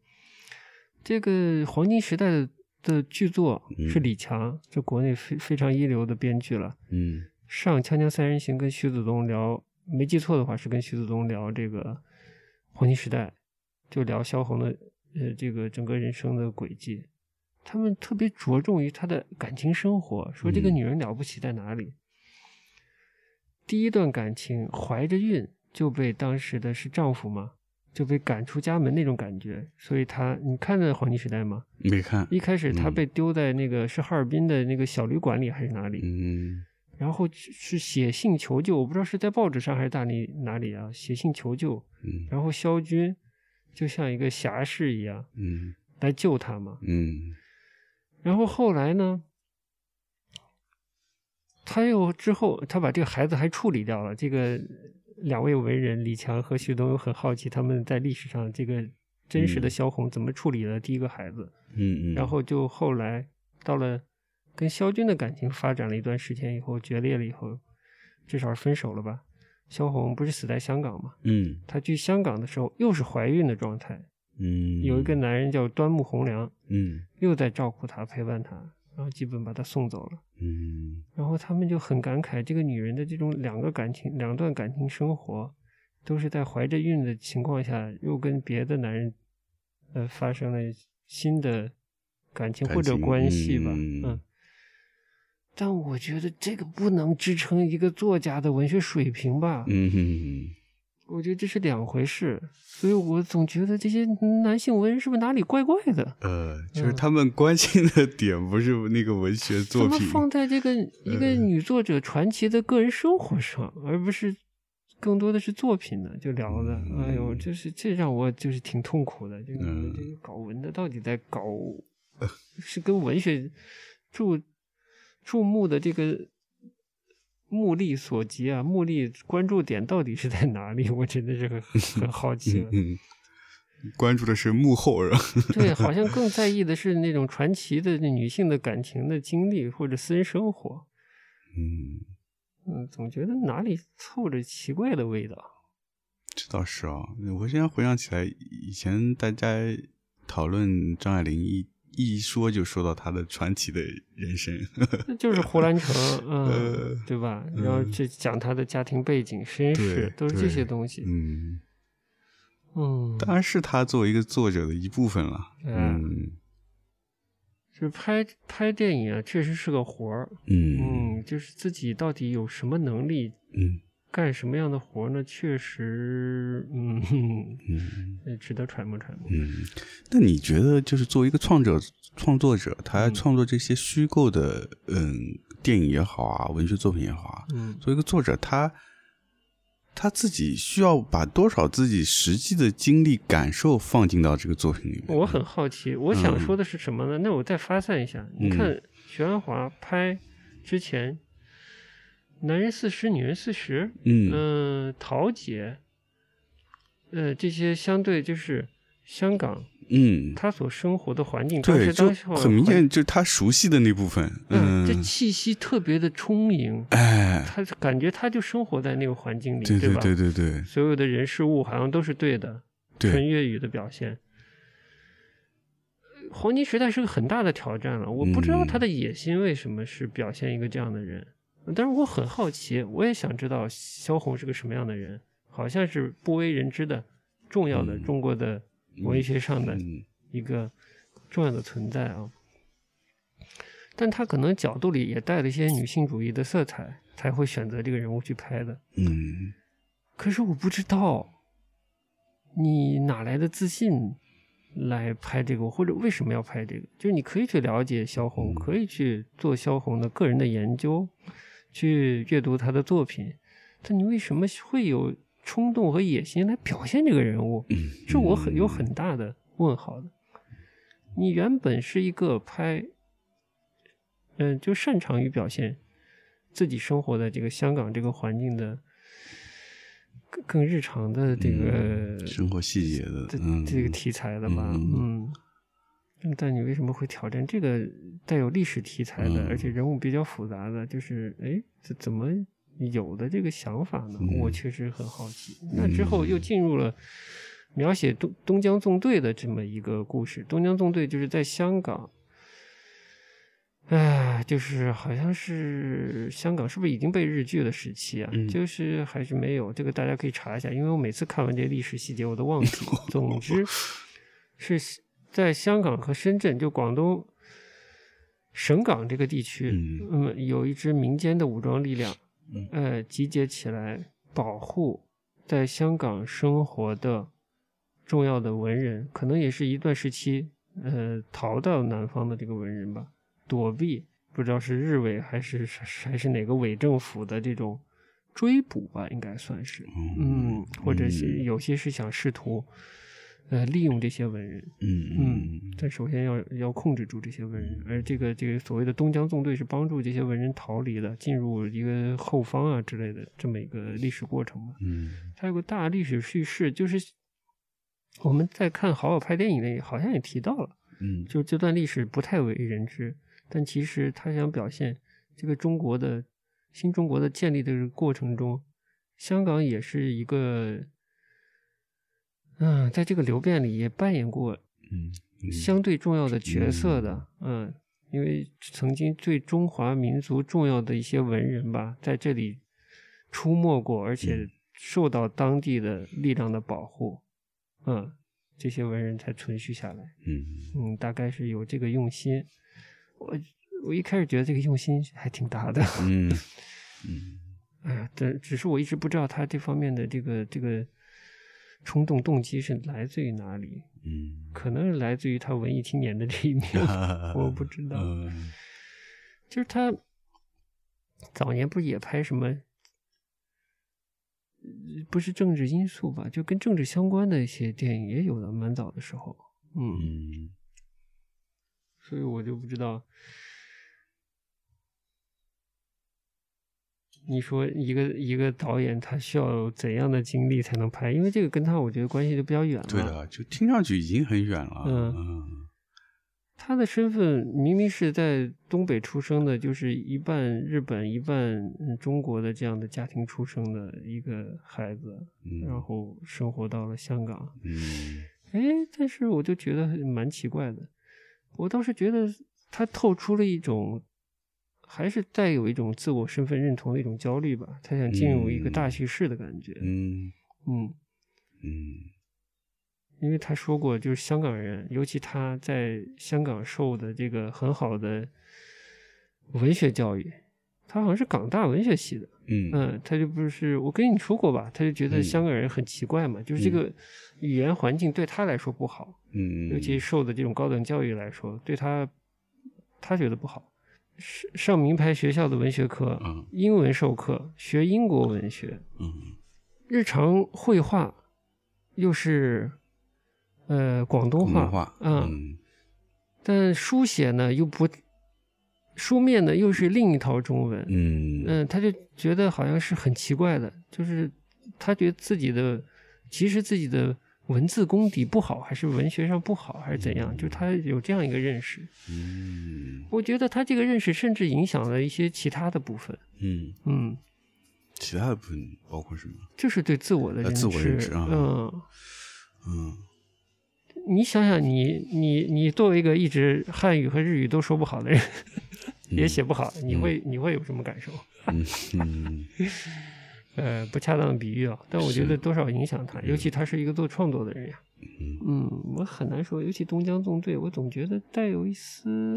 这个黄金时代的。的剧作是李强，这国内非非常一流的编剧了。嗯，上《锵锵三人行》跟徐子东聊，没记错的话是跟徐子东聊这个黄金时代，就聊萧红的呃这个整个人生的轨迹。他们特别着重于她的感情生活，说这个女人了不起在哪里？第一段感情怀着孕就被当时的是丈夫吗？就被赶出家门那种感觉，所以他，你看的《黄金时代》吗？没看。一开始他被丢在那个是哈尔滨的那个小旅馆里还是哪里？嗯。然后是写信求救，我不知道是在报纸上还是大理哪里啊？写信求救。嗯。然后萧军就像一个侠士一样，嗯，来救他嘛。嗯。然后后来呢？他又之后，他把这个孩子还处理掉了。这个。两位文人李强和徐东很好奇，他们在历史上这个真实的萧红怎么处理了第一个孩子？嗯嗯。然后就后来到了跟萧军的感情发展了一段时间以后决裂了以后，至少是分手了吧？萧红不是死在香港吗？嗯。她去香港的时候又是怀孕的状态。嗯。有一个男人叫端木蕻良。嗯。又在照顾她陪伴她，然后基本把她送走了。嗯，然后他们就很感慨，这个女人的这种两个感情、两段感情生活，都是在怀着孕的情况下，又跟别的男人，呃，发生了新的感情或者关系吧，嗯。但我觉得这个不能支撑一个作家的文学水平吧，嗯。我觉得这是两回事，所以我总觉得这些男性文人是不是哪里怪怪的？呃，就是他们关心的点不是那个文学作品，放在这个一个女作者传奇的个人生活上，而不是更多的是作品呢？就聊的，哎呦，就是这让我就是挺痛苦的。这个这个搞文的到底在搞，是跟文学注注目的这个。目力所及啊，目力关注点到底是在哪里？我真的是很很好奇。嗯，关注的是幕后，人。对，好像更在意的是那种传奇的女性的感情的经历或者私人生活。嗯嗯，总觉得哪里凑着奇怪的味道。这倒是啊，我现在回想起来，以前大家讨论张爱玲一。一说就说到他的传奇的人生，就是胡兰成，嗯，对吧？然后就讲他的家庭背景、身世，都是这些东西。嗯，嗯，当然是他作为一个作者的一部分了。嗯，就是拍拍电影啊，确实是个活儿。嗯嗯，就是自己到底有什么能力？嗯。干什么样的活呢？确实，嗯嗯，值得揣摩揣摩。嗯，那你觉得，就是作为一个创者、创作者，他创作这些虚构的，嗯，电影也好啊，文学作品也好啊，嗯，作为一个作者，他他自己需要把多少自己实际的经历、感受放进到这个作品里面？我很好奇，我想说的是什么呢？那我再发散一下，你看徐安华拍之前。男人四十，女人四十。嗯，桃姐，呃，这些相对就是香港，嗯，他所生活的环境，对，就很明显，就是他熟悉的那部分。嗯，这气息特别的充盈，哎，他感觉他就生活在那个环境里，对吧？对对对，所有的人事物好像都是对的，纯粤语的表现。黄金时代是个很大的挑战了，我不知道他的野心为什么是表现一个这样的人。但是我很好奇，我也想知道萧红是个什么样的人，好像是不为人知的重要的中国的文学上的一个重要的存在啊。但他可能角度里也带了一些女性主义的色彩，才会选择这个人物去拍的。嗯。可是我不知道你哪来的自信来拍这个，或者为什么要拍这个？就是你可以去了解萧红，可以去做萧红的个人的研究。去阅读他的作品，但你为什么会有冲动和野心来表现这个人物？是我很有很大的问号的。你原本是一个拍，嗯，就擅长于表现自己生活的这个香港这个环境的更更日常的这个生活细节的这个题材的吧？嗯。但你为什么会挑战这个带有历史题材的，而且人物比较复杂的？就是哎，这怎么有的这个想法呢？我确实很好奇。那之后又进入了描写东东江纵队的这么一个故事。东江纵队就是在香港，哎，就是好像是香港是不是已经被日据的时期啊？就是还是没有？这个大家可以查一下，因为我每次看完这些历史细节我都忘记。总之 是。在香港和深圳，就广东省港这个地区，嗯，有一支民间的武装力量，呃，集结起来保护在香港生活的重要的文人，可能也是一段时期，呃，逃到南方的这个文人吧，躲避不知道是日伪还是还是哪个伪政府的这种追捕吧，应该算是，嗯，或者是。有些是想试图。呃，利用这些文人，嗯嗯，但首先要要控制住这些文人，而这个这个所谓的东江纵队是帮助这些文人逃离的，进入一个后方啊之类的这么一个历史过程嘛。嗯，它有个大历史叙事，就是我们在看好好拍电影里好像也提到了，嗯，就这段历史不太为人知，但其实他想表现这个中国的新中国的建立的过程中，香港也是一个。嗯，在这个流变里也扮演过嗯相对重要的角色的，嗯，因为曾经对中华民族重要的一些文人吧，在这里出没过，而且受到当地的力量的保护，嗯，这些文人才存续下来，嗯嗯，大概是有这个用心。我我一开始觉得这个用心还挺大的，嗯 嗯，哎呀，但只是我一直不知道他这方面的这个这个。冲动动机是来自于哪里？嗯，可能是来自于他文艺青年的这一面，我不知道。就是他早年不是也拍什么？不是政治因素吧？就跟政治相关的一些电影也有的，蛮早的时候。嗯，所以我就不知道。你说一个一个导演他需要怎样的经历才能拍？因为这个跟他我觉得关系就比较远了。对的，就听上去已经很远了。嗯，他的身份明明是在东北出生的，就是一半日本一半中国的这样的家庭出生的一个孩子，然后生活到了香港。嗯，哎，但是我就觉得蛮奇怪的。我倒是觉得他透出了一种。还是带有一种自我身份认同的一种焦虑吧，他想进入一个大叙事的感觉。嗯嗯嗯，因为他说过，就是香港人，尤其他在香港受的这个很好的文学教育，他好像是港大文学系的，嗯嗯，他就不是我跟你说过吧，他就觉得香港人很奇怪嘛，就是这个语言环境对他来说不好，嗯，尤其受的这种高等教育来说，对他他觉得不好。上上名牌学校的文学课，英文授课，学英国文学，嗯，日常绘画又是呃广东话，嗯，但书写呢又不，书面呢又是另一套中文，嗯。嗯，他就觉得好像是很奇怪的，就是他觉得自己的其实自己的。文字功底不好，还是文学上不好，还是怎样？就他有这样一个认识。嗯，我觉得他这个认识甚至影响了一些其他的部分。嗯嗯，其他的部分包括什么？就是对自我的认识。自我认知啊。嗯嗯。你想想，你你你作为一个一直汉语和日语都说不好的人，也写不好，你会你会有什么感受？嗯嗯。呃，不恰当的比喻啊，但我觉得多少影响他，尤其他是一个做创作的人呀。嗯，我很难说，尤其东江纵队，我总觉得带有一丝，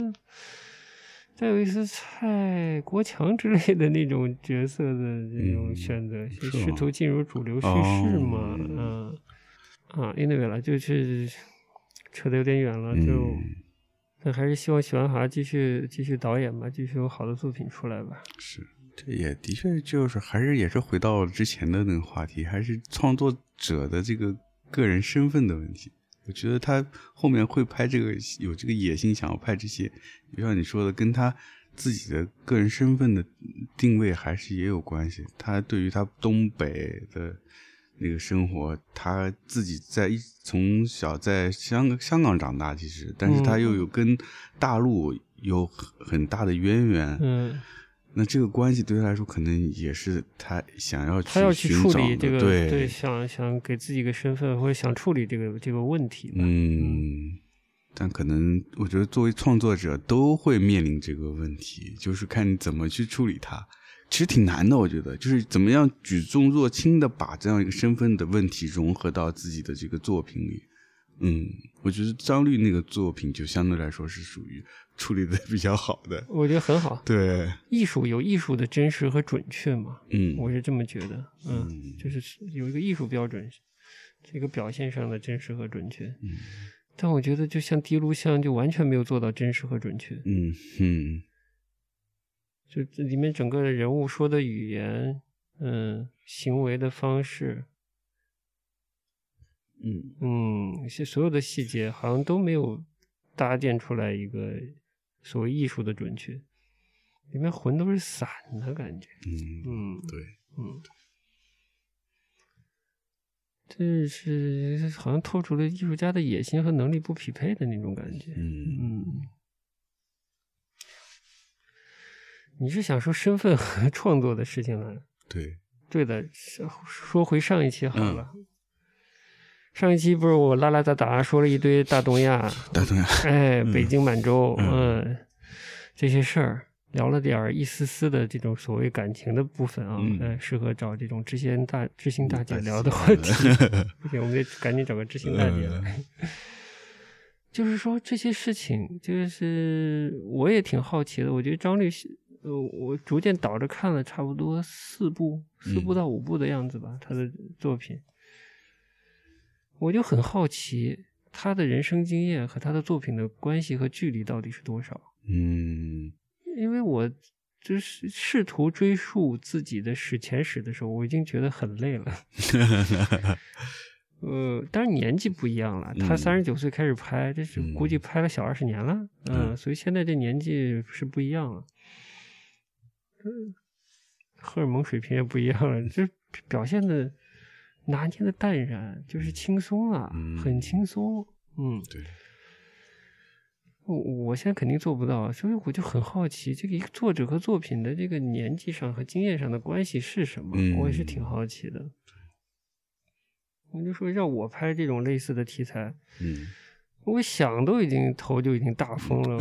带有一丝蔡国强之类的那种角色的这种选择，试图进入主流叙事嘛。嗯，啊，anyway 了，就是扯得有点远了，就，但还是希望许鞍华继续继续导演吧，继续有好的作品出来吧。是。这也的确就是还是也是回到之前的那个话题，还是创作者的这个个人身份的问题。我觉得他后面会拍这个有这个野心，想要拍这些，就像你说的，跟他自己的个人身份的定位还是也有关系。他对于他东北的那个生活，他自己在一从小在香香港长大，其实，但是他又有跟大陆有很大的渊源。嗯。那这个关系对他来说，可能也是他想要他要去处理这个，对对，想想给自己一个身份，或者想处理这个这个问题。嗯，但可能我觉得作为创作者都会面临这个问题，就是看你怎么去处理它。其实挺难的，我觉得，就是怎么样举重若轻的把这样一个身份的问题融合到自己的这个作品里。嗯，我觉得张律那个作品就相对来说是属于。处理的比较好的，我觉得很好。对，艺术有艺术的真实和准确嘛？嗯，我是这么觉得。嗯，就是有一个艺术标准，这个表现上的真实和准确。嗯，但我觉得就像滴录像，就完全没有做到真实和准确。嗯嗯，就这里面整个的人物说的语言，嗯，行为的方式，嗯嗯，一些所有的细节好像都没有搭建出来一个。所谓艺术的准确，里面魂都是散的感觉。嗯嗯，对，嗯，这是好像透出了艺术家的野心和能力不匹配的那种感觉。嗯嗯，你是想说身份和创作的事情了？对，对的。说回上一期好了。上一期不是我拉拉杂杂说了一堆大东亚，大东亚，哎，北京满洲，嗯，这些事儿，聊了点儿一丝丝的这种所谓感情的部分啊，嗯，适合找这种知心大知心大姐聊的话题。不行，我们得赶紧找个知心大姐。就是说这些事情，就是我也挺好奇的。我觉得张律师，呃，我逐渐倒着看了差不多四部，四部到五部的样子吧，他的作品。我就很好奇，他的人生经验和他的作品的关系和距离到底是多少？嗯，因为我就是试图追溯自己的史前史的时候，我已经觉得很累了。呃，当然年纪不一样了，他三十九岁开始拍，这是估计拍了小二十年了，嗯，所以现在这年纪是不一样了，嗯，荷尔蒙水平也不一样了，就表现的。拿捏的淡然，就是轻松啊，很轻松。嗯，对。我我现在肯定做不到，所以我就很好奇，这个一个作者和作品的这个年纪上和经验上的关系是什么？我也是挺好奇的。我就说让我拍这种类似的题材，嗯，我想都已经头就已经大疯了，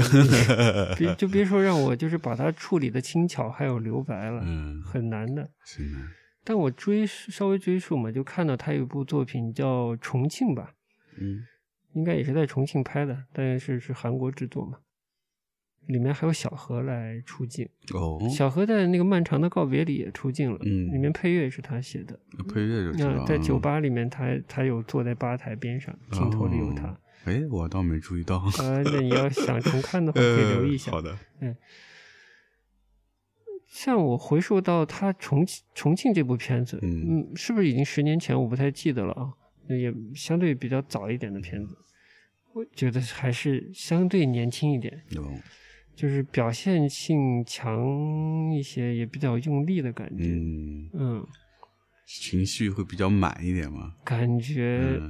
别就别说让我就是把它处理的轻巧还有留白了，嗯，很难的，是难。但我追稍微追溯嘛，就看到他有一部作品叫《重庆》吧，嗯，应该也是在重庆拍的，但是是韩国制作嘛。里面还有小何来出镜哦，小何在那个漫长的告别里也出镜了，嗯，里面配乐也是他写的，配乐就那在酒吧里面，他他有坐在吧台边上，镜头里有他。哎，我倒没注意到。啊，那你要想重看的话，可以留意一下。好的，嗯。像我回溯到他重庆重庆这部片子，嗯，是不是已经十年前？我不太记得了啊，也相对比较早一点的片子，我觉得还是相对年轻一点。就是表现性强一些，也比较用力的感觉。嗯嗯，情绪会比较满一点吗？感觉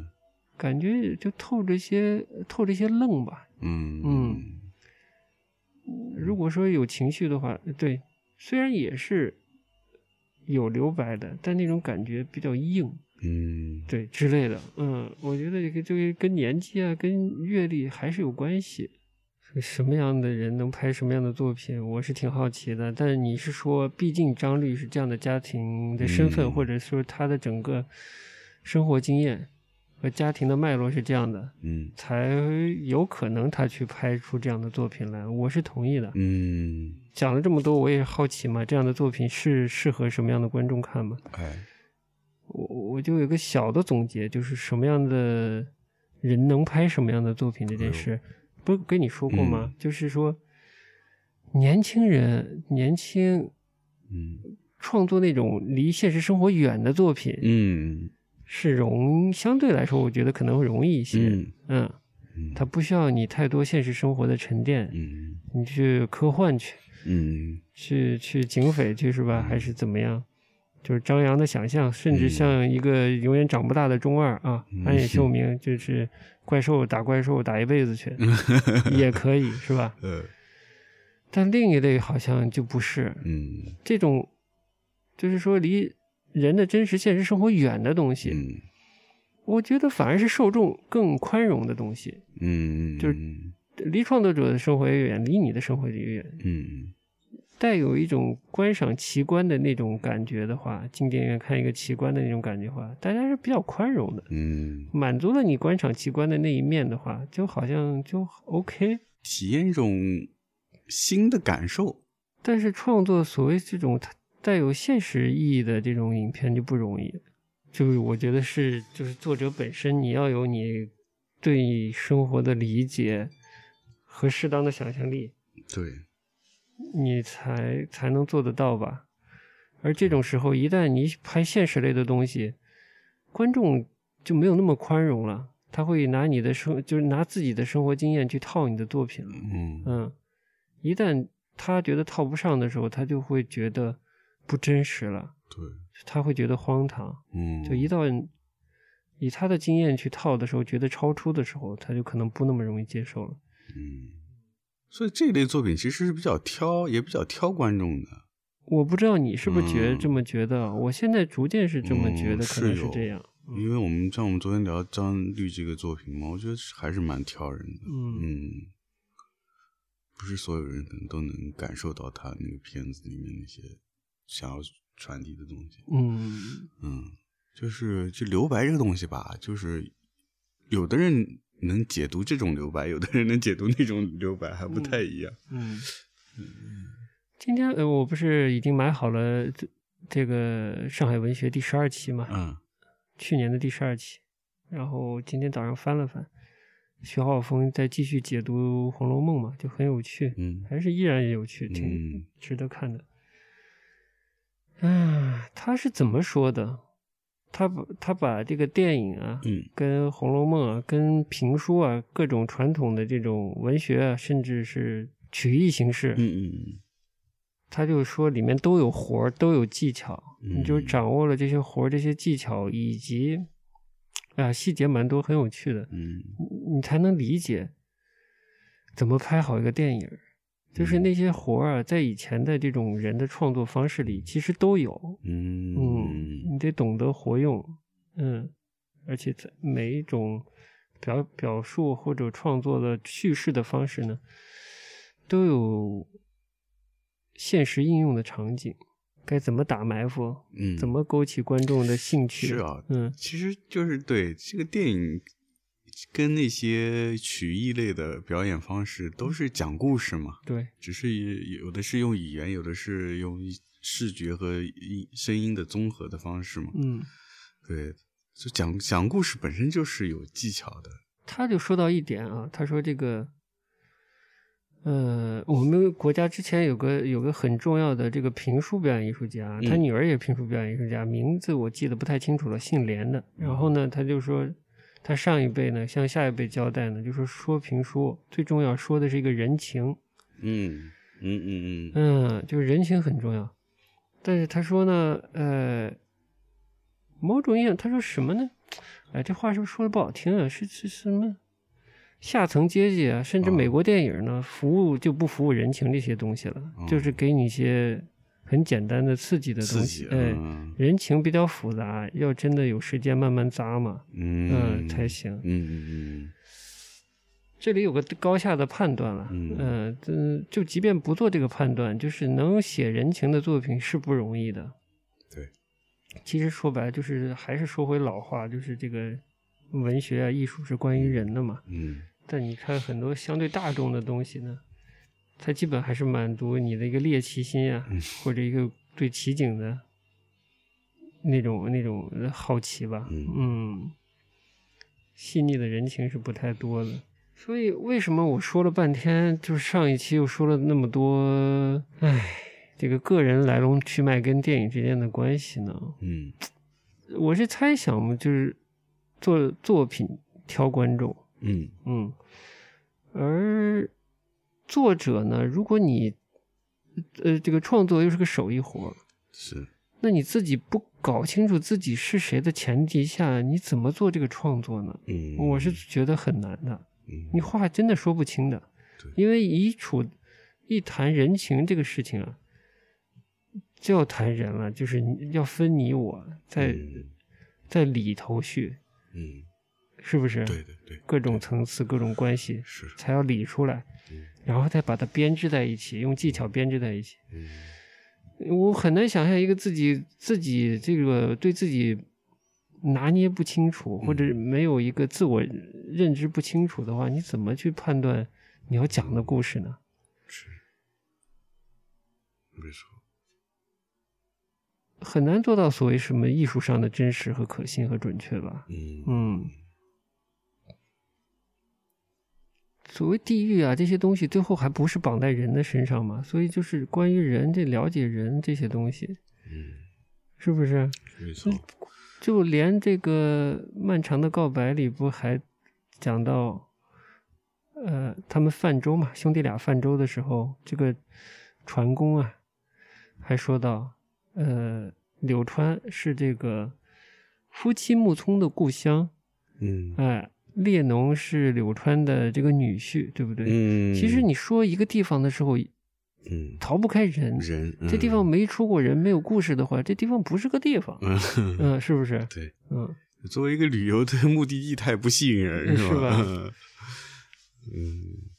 感觉就透着些透着些愣吧。嗯嗯，如果说有情绪的话，对，虽然也是有留白的，但那种感觉比较硬。嗯，对之类的。嗯，我觉得这个这个跟年纪啊，跟阅历还是有关系。什么样的人能拍什么样的作品，我是挺好奇的。但是你是说，毕竟张律是这样的家庭的身份，或者说他的整个生活经验和家庭的脉络是这样的，嗯，才有可能他去拍出这样的作品来。我是同意的。嗯，讲了这么多，我也好奇嘛，这样的作品是适合什么样的观众看吗？哎，我我就有个小的总结，就是什么样的人能拍什么样的作品这件事。不跟你说过吗？就是说，年轻人年轻，嗯，创作那种离现实生活远的作品，嗯，是容相对来说，我觉得可能会容易一些。嗯，它不需要你太多现实生活的沉淀。嗯，你去科幻去，嗯，去去警匪去是吧？还是怎么样？就是张扬的想象，甚至像一个永远长不大的中二啊，安野秀明就是。怪兽打怪兽打一辈子去 也可以是吧？呃，但另一类好像就不是，嗯，这种就是说离人的真实现实生活远的东西，嗯，我觉得反而是受众更宽容的东西，嗯，就是离创作者的生活越远，离你的生活越远，嗯。带有一种观赏奇观的那种感觉的话，进电影院看一个奇观的那种感觉的话，大家是比较宽容的，嗯，满足了你观赏奇观的那一面的话，就好像就 OK，体验一种新的感受。但是创作所谓这种带有现实意义的这种影片就不容易，就是我觉得是就是作者本身你要有你对生活的理解和适当的想象力，对。你才才能做得到吧？而这种时候，一旦你拍现实类的东西，观众就没有那么宽容了。他会拿你的生，就是拿自己的生活经验去套你的作品了。嗯嗯，一旦他觉得套不上的时候，他就会觉得不真实了。对，他会觉得荒唐。嗯，就一到以他的经验去套的时候，觉得超出的时候，他就可能不那么容易接受了。嗯。所以这类作品其实是比较挑，也比较挑观众的。我不知道你是不是觉得这么觉得？我现在逐渐是这么觉得，可能是这样。因为我们像我们昨天聊张律这个作品嘛，我觉得还是蛮挑人的。嗯，不是所有人可能都能感受到他那个片子里面那些想要传递的东西。嗯嗯，就是就留白这个东西吧，就是有的人。能解读这种留白，有的人能解读那种留白，还不太一样。嗯嗯，今天呃，我不是已经买好了这这个上海文学第十二期嘛？嗯，去年的第十二期，然后今天早上翻了翻，徐浩峰在继续解读《红楼梦》嘛，就很有趣，嗯，还是依然有趣，挺值得看的。啊，他是怎么说的？他把他把这个电影啊，嗯，跟《红楼梦》啊，跟评书啊，各种传统的这种文学啊，甚至是曲艺形式，嗯嗯嗯，他就说里面都有活儿，都有技巧，你就掌握了这些活儿、这些技巧，以及啊细节蛮多，很有趣的，嗯，你才能理解怎么拍好一个电影。就是那些活儿啊，在以前的这种人的创作方式里，其实都有。嗯嗯，你得懂得活用。嗯，而且在每一种表表述或者创作的叙事的方式呢，都有现实应用的场景。该怎么打埋伏？嗯，怎么勾起观众的兴趣？是啊，嗯，其实就是对这个电影。跟那些曲艺类的表演方式都是讲故事嘛。对，只是有的是用语言，有的是用视觉和声音的综合的方式嘛。嗯，对，就讲讲故事本身就是有技巧的。他就说到一点啊，他说这个。呃，我们国家之前有个有个很重要的这个评书表演艺术家，他女儿也评书表演艺术家，名字我记得不太清楚了，姓连的。然后呢，他就说，他上一辈呢向下一辈交代呢，就说说评书最重要说的是一个人情，嗯嗯嗯嗯嗯，就是人情很重要。但是他说呢，呃，某种意义上他说什么呢？哎，这话是不是说的不好听啊？是是什么？下层阶级啊，甚至美国电影呢，服务就不服务人情这些东西了，就是给你一些很简单的刺激的东西。哎，人情比较复杂，要真的有时间慢慢咂嘛，嗯，才行。嗯嗯嗯。这里有个高下的判断了，嗯，嗯，就即便不做这个判断，就是能写人情的作品是不容易的。对。其实说白了，就是还是说回老话，就是这个文学啊、艺术是关于人的嘛。嗯。但你看很多相对大众的东西呢，它基本还是满足你的一个猎奇心啊，或者一个对奇景的那种那种好奇吧。嗯，细腻的人情是不太多的。所以为什么我说了半天，就是上一期又说了那么多，唉，这个个人来龙去脉跟电影之间的关系呢？嗯，我是猜想嘛，就是做作品挑观众。嗯嗯，而作者呢？如果你呃这个创作又是个手艺活是，那你自己不搞清楚自己是谁的前提下，你怎么做这个创作呢？嗯，我是觉得很难的。嗯，你话真的说不清的。对，因为一处一谈人情这个事情啊，就要谈人了，就是要分你我在在里头去。嗯。是不是？对对对，各种层次、各种关系是才要理出来，然后再把它编织在一起，用技巧编织在一起。嗯，我很难想象一个自己自己这个对自己拿捏不清楚，或者没有一个自我认知不清楚的话，你怎么去判断你要讲的故事呢？是，没错，很难做到所谓什么艺术上的真实和可信和准确吧？嗯嗯。所谓地狱啊，这些东西最后还不是绑在人的身上嘛？所以就是关于人这了解人这些东西，嗯，是不是？没错。就连这个漫长的告白里不还讲到，呃，他们泛舟嘛，兄弟俩泛舟的时候，这个船工啊，还说到，呃，柳川是这个夫妻木聪的故乡，嗯，哎。列侬是柳川的这个女婿，对不对？嗯。其实你说一个地方的时候，嗯，逃不开人。人，这地方没出过人，没有故事的话，这地方不是个地方。嗯，是不是？对，嗯。作为一个旅游的目的地，它也不吸引人，是吧？嗯。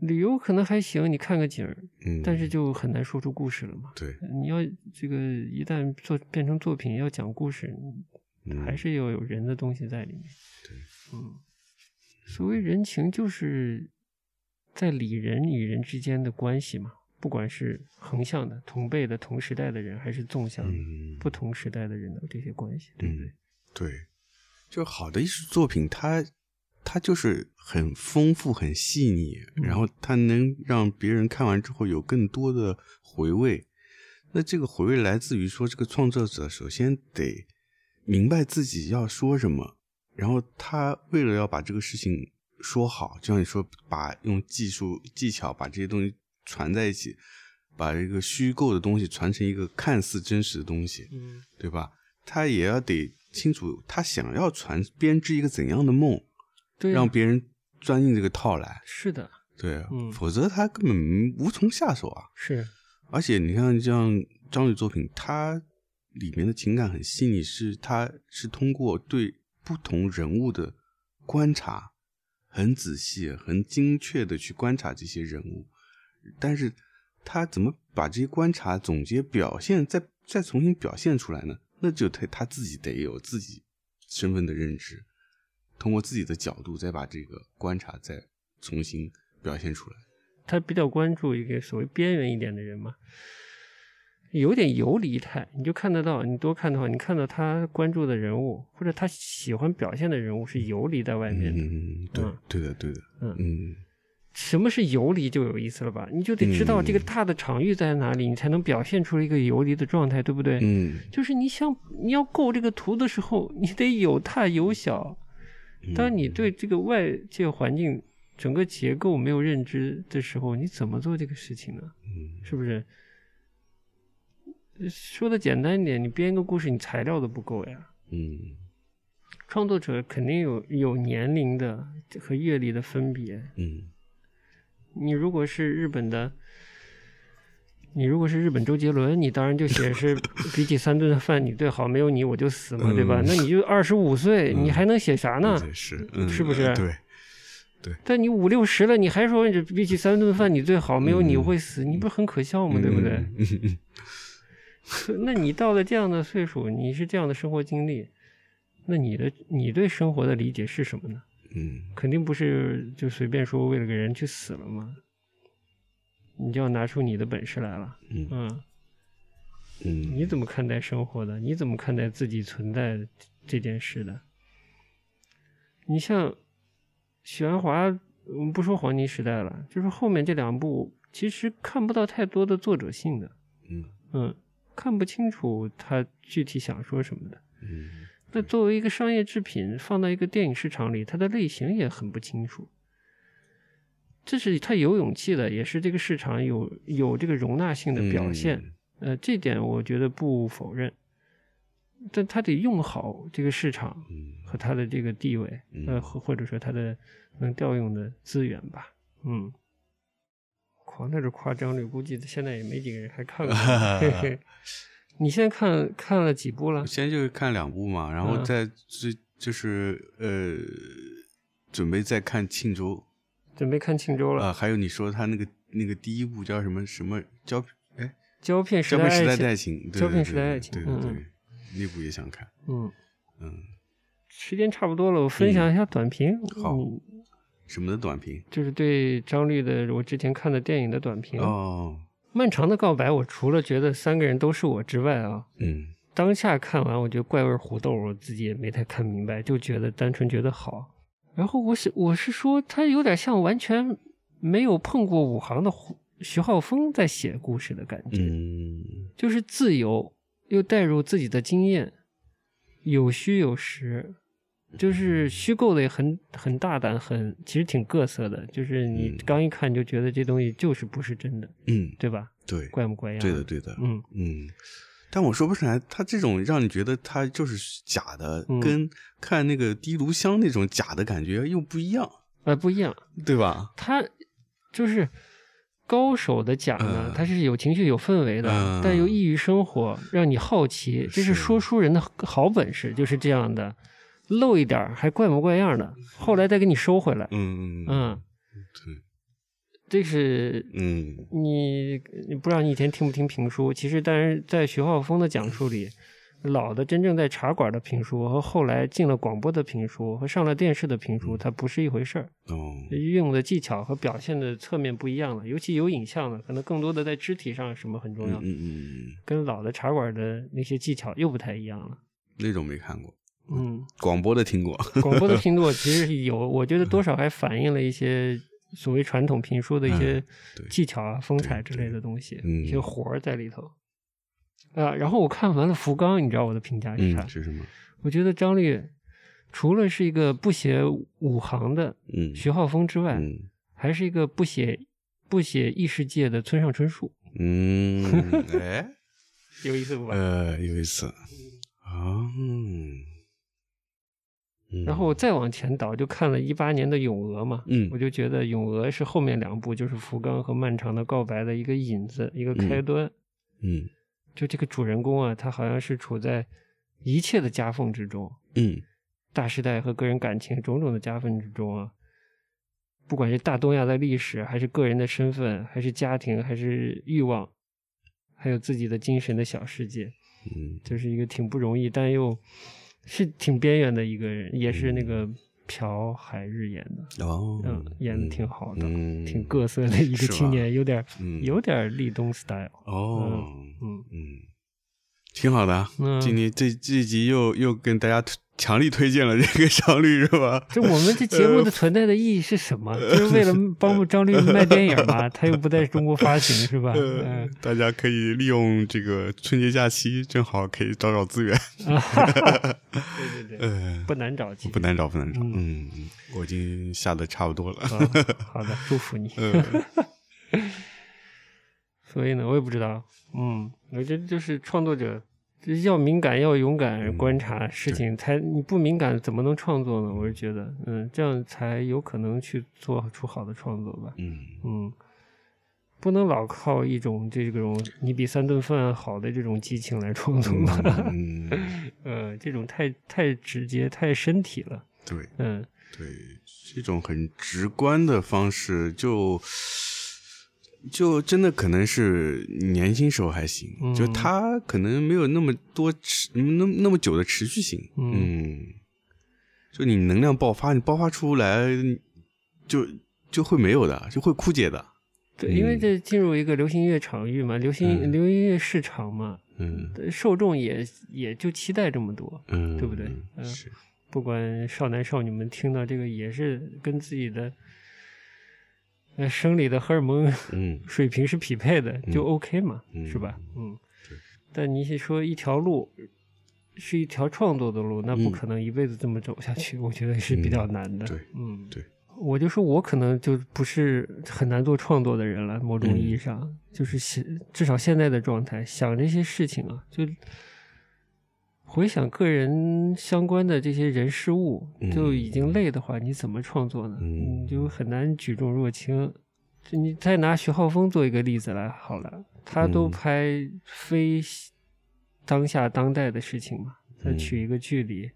旅游可能还行，你看个景儿，嗯，但是就很难说出故事了嘛。对，你要这个一旦做变成作品，要讲故事，还是要有人的东西在里面。对。嗯，所谓人情，就是在理人与人之间的关系嘛。不管是横向的、同辈的、同时代的人，还是纵向的、不同时代的人的这些关系，对不对？对，就好的艺术作品，它它就是很丰富、很细腻，然后它能让别人看完之后有更多的回味。那这个回味来自于说，这个创作者首先得明白自己要说什么。然后他为了要把这个事情说好，就像你说，把用技术技巧把这些东西传在一起，把这个虚构的东西传成一个看似真实的东西，嗯，对吧？他也要得清楚他想要传编织一个怎样的梦，对，让别人钻进这个套来。是的，对，嗯，否则他根本无从下手啊。是，而且你看，像张宇作品，他里面的情感很细腻，是他是通过对。不同人物的观察，很仔细、很精确的去观察这些人物，但是他怎么把这些观察总结、表现，再再重新表现出来呢？那就他他自己得有自己身份的认知，通过自己的角度再把这个观察再重新表现出来。他比较关注一个所谓边缘一点的人嘛，有点游离态，你就看得到，你多看的话，你看到他关注的人物或者他喜欢表现的人物是游离在外面的。嗯，对，对的，对的，嗯嗯。什么是游离就有意思了吧？你就得知道这个大的场域在哪里，你才能表现出一个游离的状态，对不对？嗯，就是你想你要构这个图的时候，你得有大有小。当你对这个外界环境整个结构没有认知的时候，你怎么做这个事情呢？嗯，是不是？说的简单一点，你编一个故事，你材料都不够呀。嗯，创作者肯定有有年龄的和阅历的分别。嗯。你如果是日本的，你如果是日本周杰伦，你当然就写是 比起三顿饭你最好，没有你我就死嘛，对吧？那你就二十五岁，你还能写啥呢？是，是不是？对，对。但你五六十了，你还说比起三顿饭你最好，没有你会死，你不是很可笑吗？对不对？那你到了这样的岁数，你是这样的生活经历，那你的你对生活的理解是什么呢？嗯，肯定不是就随便说为了个人去死了嘛，你就要拿出你的本事来了。嗯嗯，你怎么看待生活的？你怎么看待自己存在这件事的？你像许鞍华，我们不说黄金时代了，就是后面这两部，其实看不到太多的作者性的。嗯嗯，看不清楚他具体想说什么的。嗯。那作为一个商业制品放到一个电影市场里，它的类型也很不清楚。这是他有勇气的，也是这个市场有有这个容纳性的表现。呃，这点我觉得不否认。但他得用好这个市场和他的这个地位，呃，或或者说他的能调用的资源吧。嗯，狂在这夸张率，估计现在也没几个人还看过。嘿嘿。你现在看看了几部了？现在就是看两部嘛，然后再最就是呃，准备再看《庆州》，准备看《庆州》了啊。还有你说他那个那个第一部叫什么什么胶哎胶片时代爱情，胶片时代爱情，对对对，那部也想看。嗯嗯，时间差不多了，我分享一下短评。好，什么的短评？就是对张律的我之前看的电影的短评哦。漫长的告白，我除了觉得三个人都是我之外啊，嗯，当下看完，我觉得怪味胡豆，我自己也没太看明白，就觉得单纯觉得好。然后我是我是说，他有点像完全没有碰过武行的徐浩峰在写故事的感觉，嗯，就是自由又带入自己的经验，有虚有实。就是虚构的也很很大胆，很其实挺各色的。就是你刚一看就觉得这东西就是不是真的，嗯，对吧？对，怪不怪样？对的，对的，嗯嗯。但我说不出来，他这种让你觉得他就是假的，跟看那个滴炉香那种假的感觉又不一样，呃，不一样，对吧？他就是高手的假呢，他是有情绪、有氛围的，但又异于生活，让你好奇。这是说书人的好本事，就是这样的。露一点还怪模怪样的，后来再给你收回来。嗯嗯嗯对，这是嗯，你你不知道你以前听不听评书？其实，但是在徐浩峰的讲述里，老的真正在茶馆的评书和后来进了广播的评书和上了电视的评书，它不是一回事儿。哦，运用的技巧和表现的侧面不一样了，尤其有影像的，可能更多的在肢体上什么很重要。嗯嗯嗯，跟老的茶馆的那些技巧又不太一样了。那种没看过。嗯，广播的听过，广播的听过，其实有，我觉得多少还反映了一些所谓传统评书的一些技巧啊、风采之类的东西，一些活儿在里头。啊，然后我看完了福冈，你知道我的评价是啥？是什么？我觉得张律除了是一个不写武行的徐浩峰之外，还是一个不写不写异世界的村上春树。嗯，哎，有意思不？呃，有意思。啊。然后我再往前倒，就看了一八年的《咏鹅》嘛，嗯，我就觉得《咏鹅》是后面两部就是福冈和漫长的告白的一个引子，一个开端。嗯，就这个主人公啊，他好像是处在一切的夹缝之中，嗯，大时代和个人感情种种的夹缝之中啊，不管是大东亚的历史，还是个人的身份，还是家庭，还是欲望，还有自己的精神的小世界，嗯，就是一个挺不容易，但又。是挺边缘的一个人，也是那个朴海日演的，哦，嗯，演的挺好的，挺各色的一个青年，有点有点立冬 style，哦，嗯嗯，挺好的，今天这这集又又跟大家。强力推荐了这个张律是吧？就我们这节目的存在的意义是什么？就是为了 帮助张律卖电影嘛？他又不在中国发行是吧？嗯，大家可以利用这个春节假期，正好可以找找资源。对对对，不难找，不难找，不难找。嗯，我已经下的差不多了。好的，祝福你。所以呢，我也不知道。嗯，我觉得就是创作者。要敏感，要勇敢观察事情，才你不敏感怎么能创作呢？我是觉得，嗯，这样才有可能去做出好的创作吧。嗯嗯，不能老靠一种这种你比三顿饭好的这种激情来创作吧。嗯，呃，这种太太直接，太身体了。对，嗯，对，这种很直观的方式就。就真的可能是年轻时候还行，就他可能没有那么多持那那么久的持续性，嗯，就你能量爆发，你爆发出来就就会没有的，就会枯竭的。对，因为这进入一个流行音乐场域嘛，流行流行音乐市场嘛，嗯，受众也也就期待这么多，嗯，对不对？嗯，是，不管少男少女们听到这个，也是跟自己的。那生理的荷尔蒙 水平是匹配的，就 OK 嘛，是吧？嗯。但你说一条路是一条创作的路，那不可能一辈子这么走下去，我觉得是比较难的。对，嗯，对。我就说我可能就不是很难做创作的人了，某种意义上，就是现至少现在的状态，想这些事情啊，就。回想个人相关的这些人事物，就已经累的话，你怎么创作呢？你就很难举重若轻。你再拿徐浩峰做一个例子来好了，他都拍非当下当代的事情嘛，再取一个距离，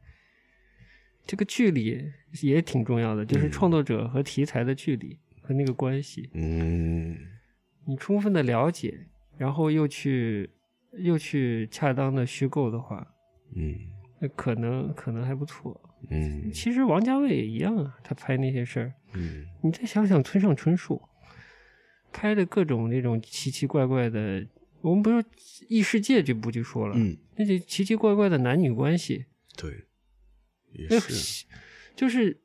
这个距离也挺重要的，就是创作者和题材的距离和那个关系。嗯，你充分的了解，然后又去又去恰当的虚构的话。嗯，那可能可能还不错。嗯，其实王家卫也一样啊，他拍那些事儿。嗯，你再想想村上春树拍的各种那种奇奇怪怪的，我们不是《异世界》这部就说了，嗯，那些奇奇怪怪的男女关系，对，也是，就是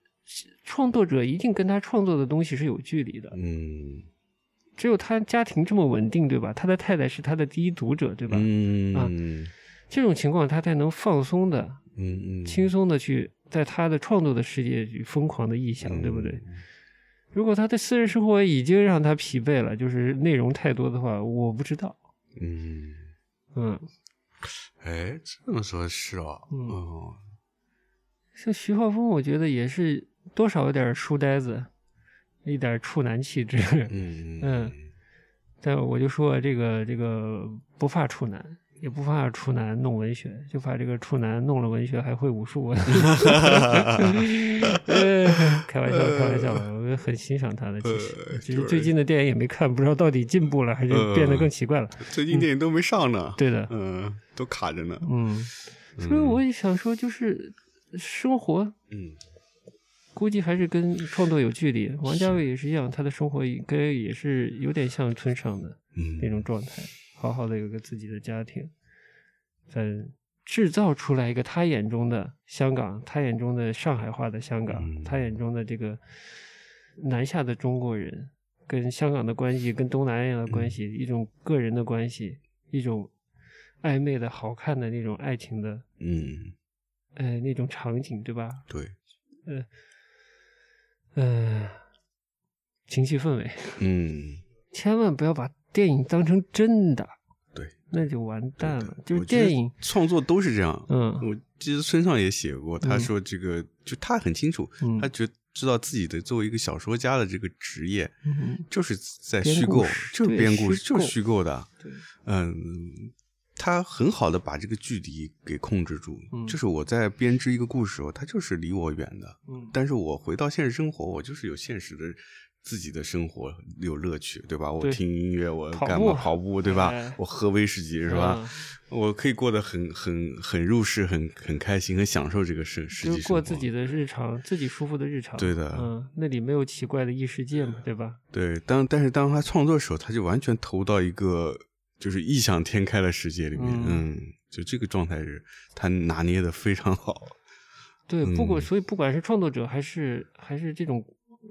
创作者一定跟他创作的东西是有距离的。嗯，只有他家庭这么稳定，对吧？他的太太是他的第一读者，对吧？嗯啊。这种情况，他才能放松的、嗯嗯、轻松的去在他的创作的世界去疯狂的臆想，对不对？如果他的私人生活已经让他疲惫了，就是内容太多的话，我不知道。嗯嗯，哎，这么说是哦。嗯，像徐浩峰，我觉得也是多少有点书呆子，一点处男气质。嗯嗯，但我就说这个这个不怕处男。也不怕处男弄文学，就怕这个处男弄了文学还会武术。开玩笑，开玩笑，我很欣赏他的。其实，其实最近的电影也没看，不知道到底进步了还是变得更奇怪了。最近电影都没上呢。对的，嗯，都卡着呢。嗯，所以我也想说，就是生活，嗯，估计还是跟创作有距离。王家卫也是一样，他的生活应该也是有点像村上的那种状态。好好的有个自己的家庭，在制造出来一个他眼中的香港，他眼中的上海话的香港，他眼中的这个南下的中国人跟香港的关系，跟东南亚的关系，一种个人的关系，一种暧昧的好看的那种爱情的，嗯，呃，那种场景，对吧？对，呃，呃，情绪氛围，嗯，千万不要把。电影当成真的，对，那就完蛋了。就是电影创作都是这样。嗯，我记得村上也写过，他说这个就他很清楚，他觉知道自己的作为一个小说家的这个职业，就是在虚构，就是编故事，就是虚构的。对，嗯，他很好的把这个距离给控制住。就是我在编织一个故事时候，他就是离我远的。嗯，但是我回到现实生活，我就是有现实的。自己的生活有乐趣，对吧？我听音乐，我干嘛跑步，对吧？我喝威士忌，是吧？我可以过得很很很入世，很很开心，很享受这个生实际过自己的日常，自己舒服的日常。对的，嗯，那里没有奇怪的异世界嘛，对吧？对，当但是当他创作的时候，他就完全投到一个就是异想天开的世界里面，嗯，就这个状态是他拿捏的非常好。对，不管所以不管是创作者还是还是这种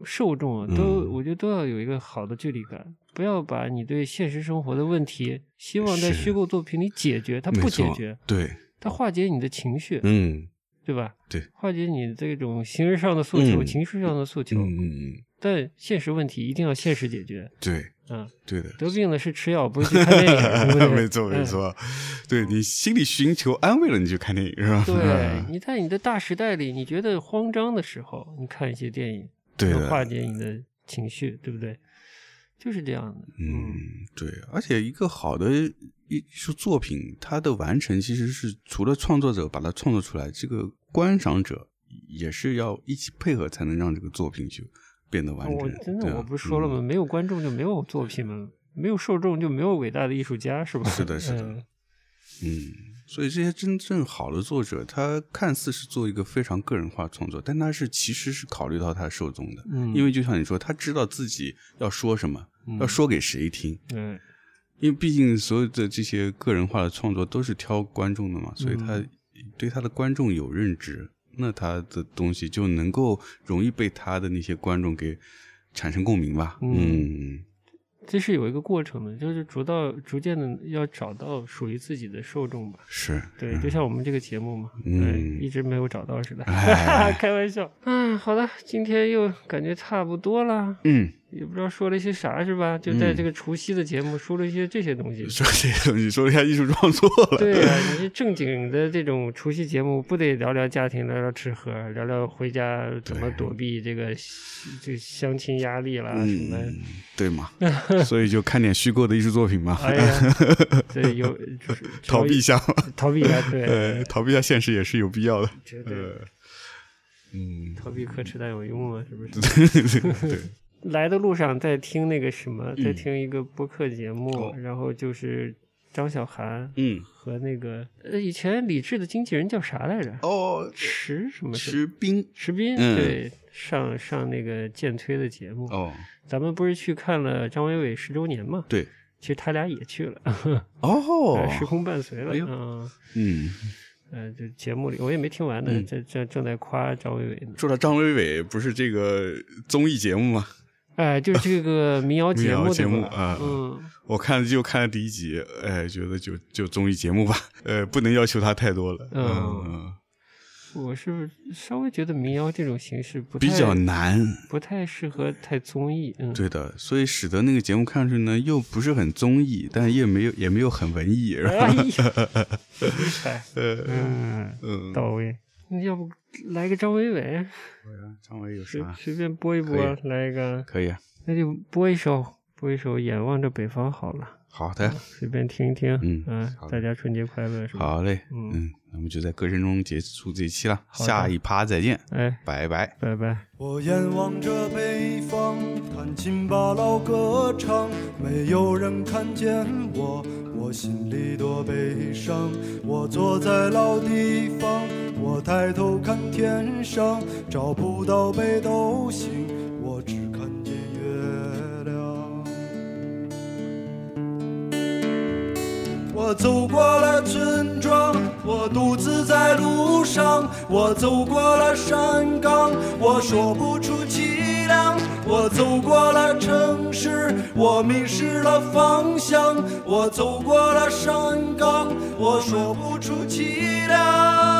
受众啊，都我觉得都要有一个好的距离感，不要把你对现实生活的问题希望在虚构作品里解决，它不解决，对，它化解你的情绪，嗯，对吧？对，化解你这种形式上的诉求、情绪上的诉求，嗯嗯嗯，但现实问题一定要现实解决，对。嗯，对的，得病了是吃药，不是去看电影。没错，没错。对你心里寻求安慰了，你就看电影，是吧？对，你在你的大时代里，你觉得慌张的时候，你看一些电影，能化解你的情绪，对不对？就是这样的。嗯，对。而且一个好的艺术作品，它的完成其实是除了创作者把它创作出来，这个观赏者也是要一起配合，才能让这个作品就。变得完整。我真的我不是说了吗？没有观众就没有作品吗？没有受众就没有伟大的艺术家，是吧？是的，是的。嗯，所以这些真正好的作者，他看似是做一个非常个人化创作，但他是其实是考虑到他受众的。嗯，因为就像你说，他知道自己要说什么，要说给谁听。嗯，因为毕竟所有的这些个人化的创作都是挑观众的嘛，所以他对他的观众有认知。那他的东西就能够容易被他的那些观众给产生共鸣吧？嗯，这是有一个过程的，就是逐到逐渐的要找到属于自己的受众吧。是对，就像我们这个节目嘛，嗯，一直没有找到似的，开玩笑。嗯，好的，今天又感觉差不多了。嗯。也不知道说了一些啥，是吧？就在这个除夕的节目说了一些这些东西，说这些东西，说了一下艺术创作了。对啊，你正经的这种除夕节目，不得聊聊家庭，聊聊吃喝，聊聊回家怎么躲避这个这相亲压力啦什么？对嘛？所以就看点虚构的艺术作品嘛。哎呀，对，有 逃避一下嘛，逃避一下，对，逃避一下现实也是有必要的。对，嗯，逃避可耻但有用啊，是不是？对。来的路上在听那个什么，在听一个播客节目，然后就是张小涵，嗯，和那个呃以前李志的经纪人叫啥来着？哦，池什么？池斌，池斌，对，上上那个建推的节目。哦，咱们不是去看了张伟伟十周年吗？对，其实他俩也去了。哦，时空伴随了。嗯嗯，呃，就节目里我也没听完呢，这这正在夸张伟伟呢。说到张伟伟，不是这个综艺节目吗？哎，就是这个民谣节目节目啊，嗯，我看就看了第一集，哎，觉得就就综艺节目吧，呃，不能要求他太多了，嗯，我是稍微觉得民谣这种形式不比较难，不太适合太综艺，嗯，对的，所以使得那个节目看上去呢，又不是很综艺，但也没有也没有很文艺，是吧？嗯嗯，到位。那要不来个张伟伟？张伟有啥？随便播一播，来一个。可以啊。那就播一首，播一首《眼望着北方》好了。好的。随便听一听。嗯嗯。大家春节快乐？好嘞。嗯。那我们就在歌声中结束这一期了。下一趴再见。哎，拜拜，拜拜。我眼望着北方，弹琴把老歌唱，没有人看见我，我心里多悲伤。我坐在老地方。我抬头看天上，找不到北斗星，我只我走过了村庄，我独自在路上。我走过了山岗，我说不出凄凉。我走过了城市，我迷失了方向。我走过了山岗，我说不出凄凉。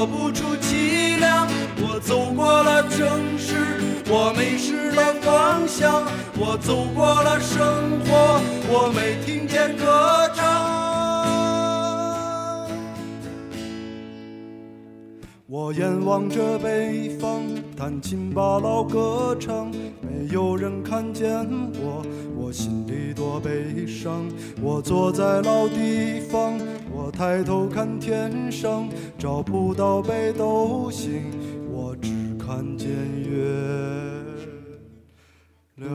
说不出凄凉，我走过了城市，我迷失了方向，我走过了生活，我没听见歌唱。我眼望着北方，弹琴把老歌唱，没有人看见我，我心里多悲伤。我坐在老地方。抬头看天上，找不到北斗星，我只看见月亮。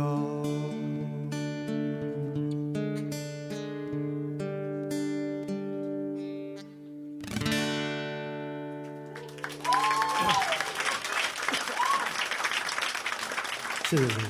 谢谢。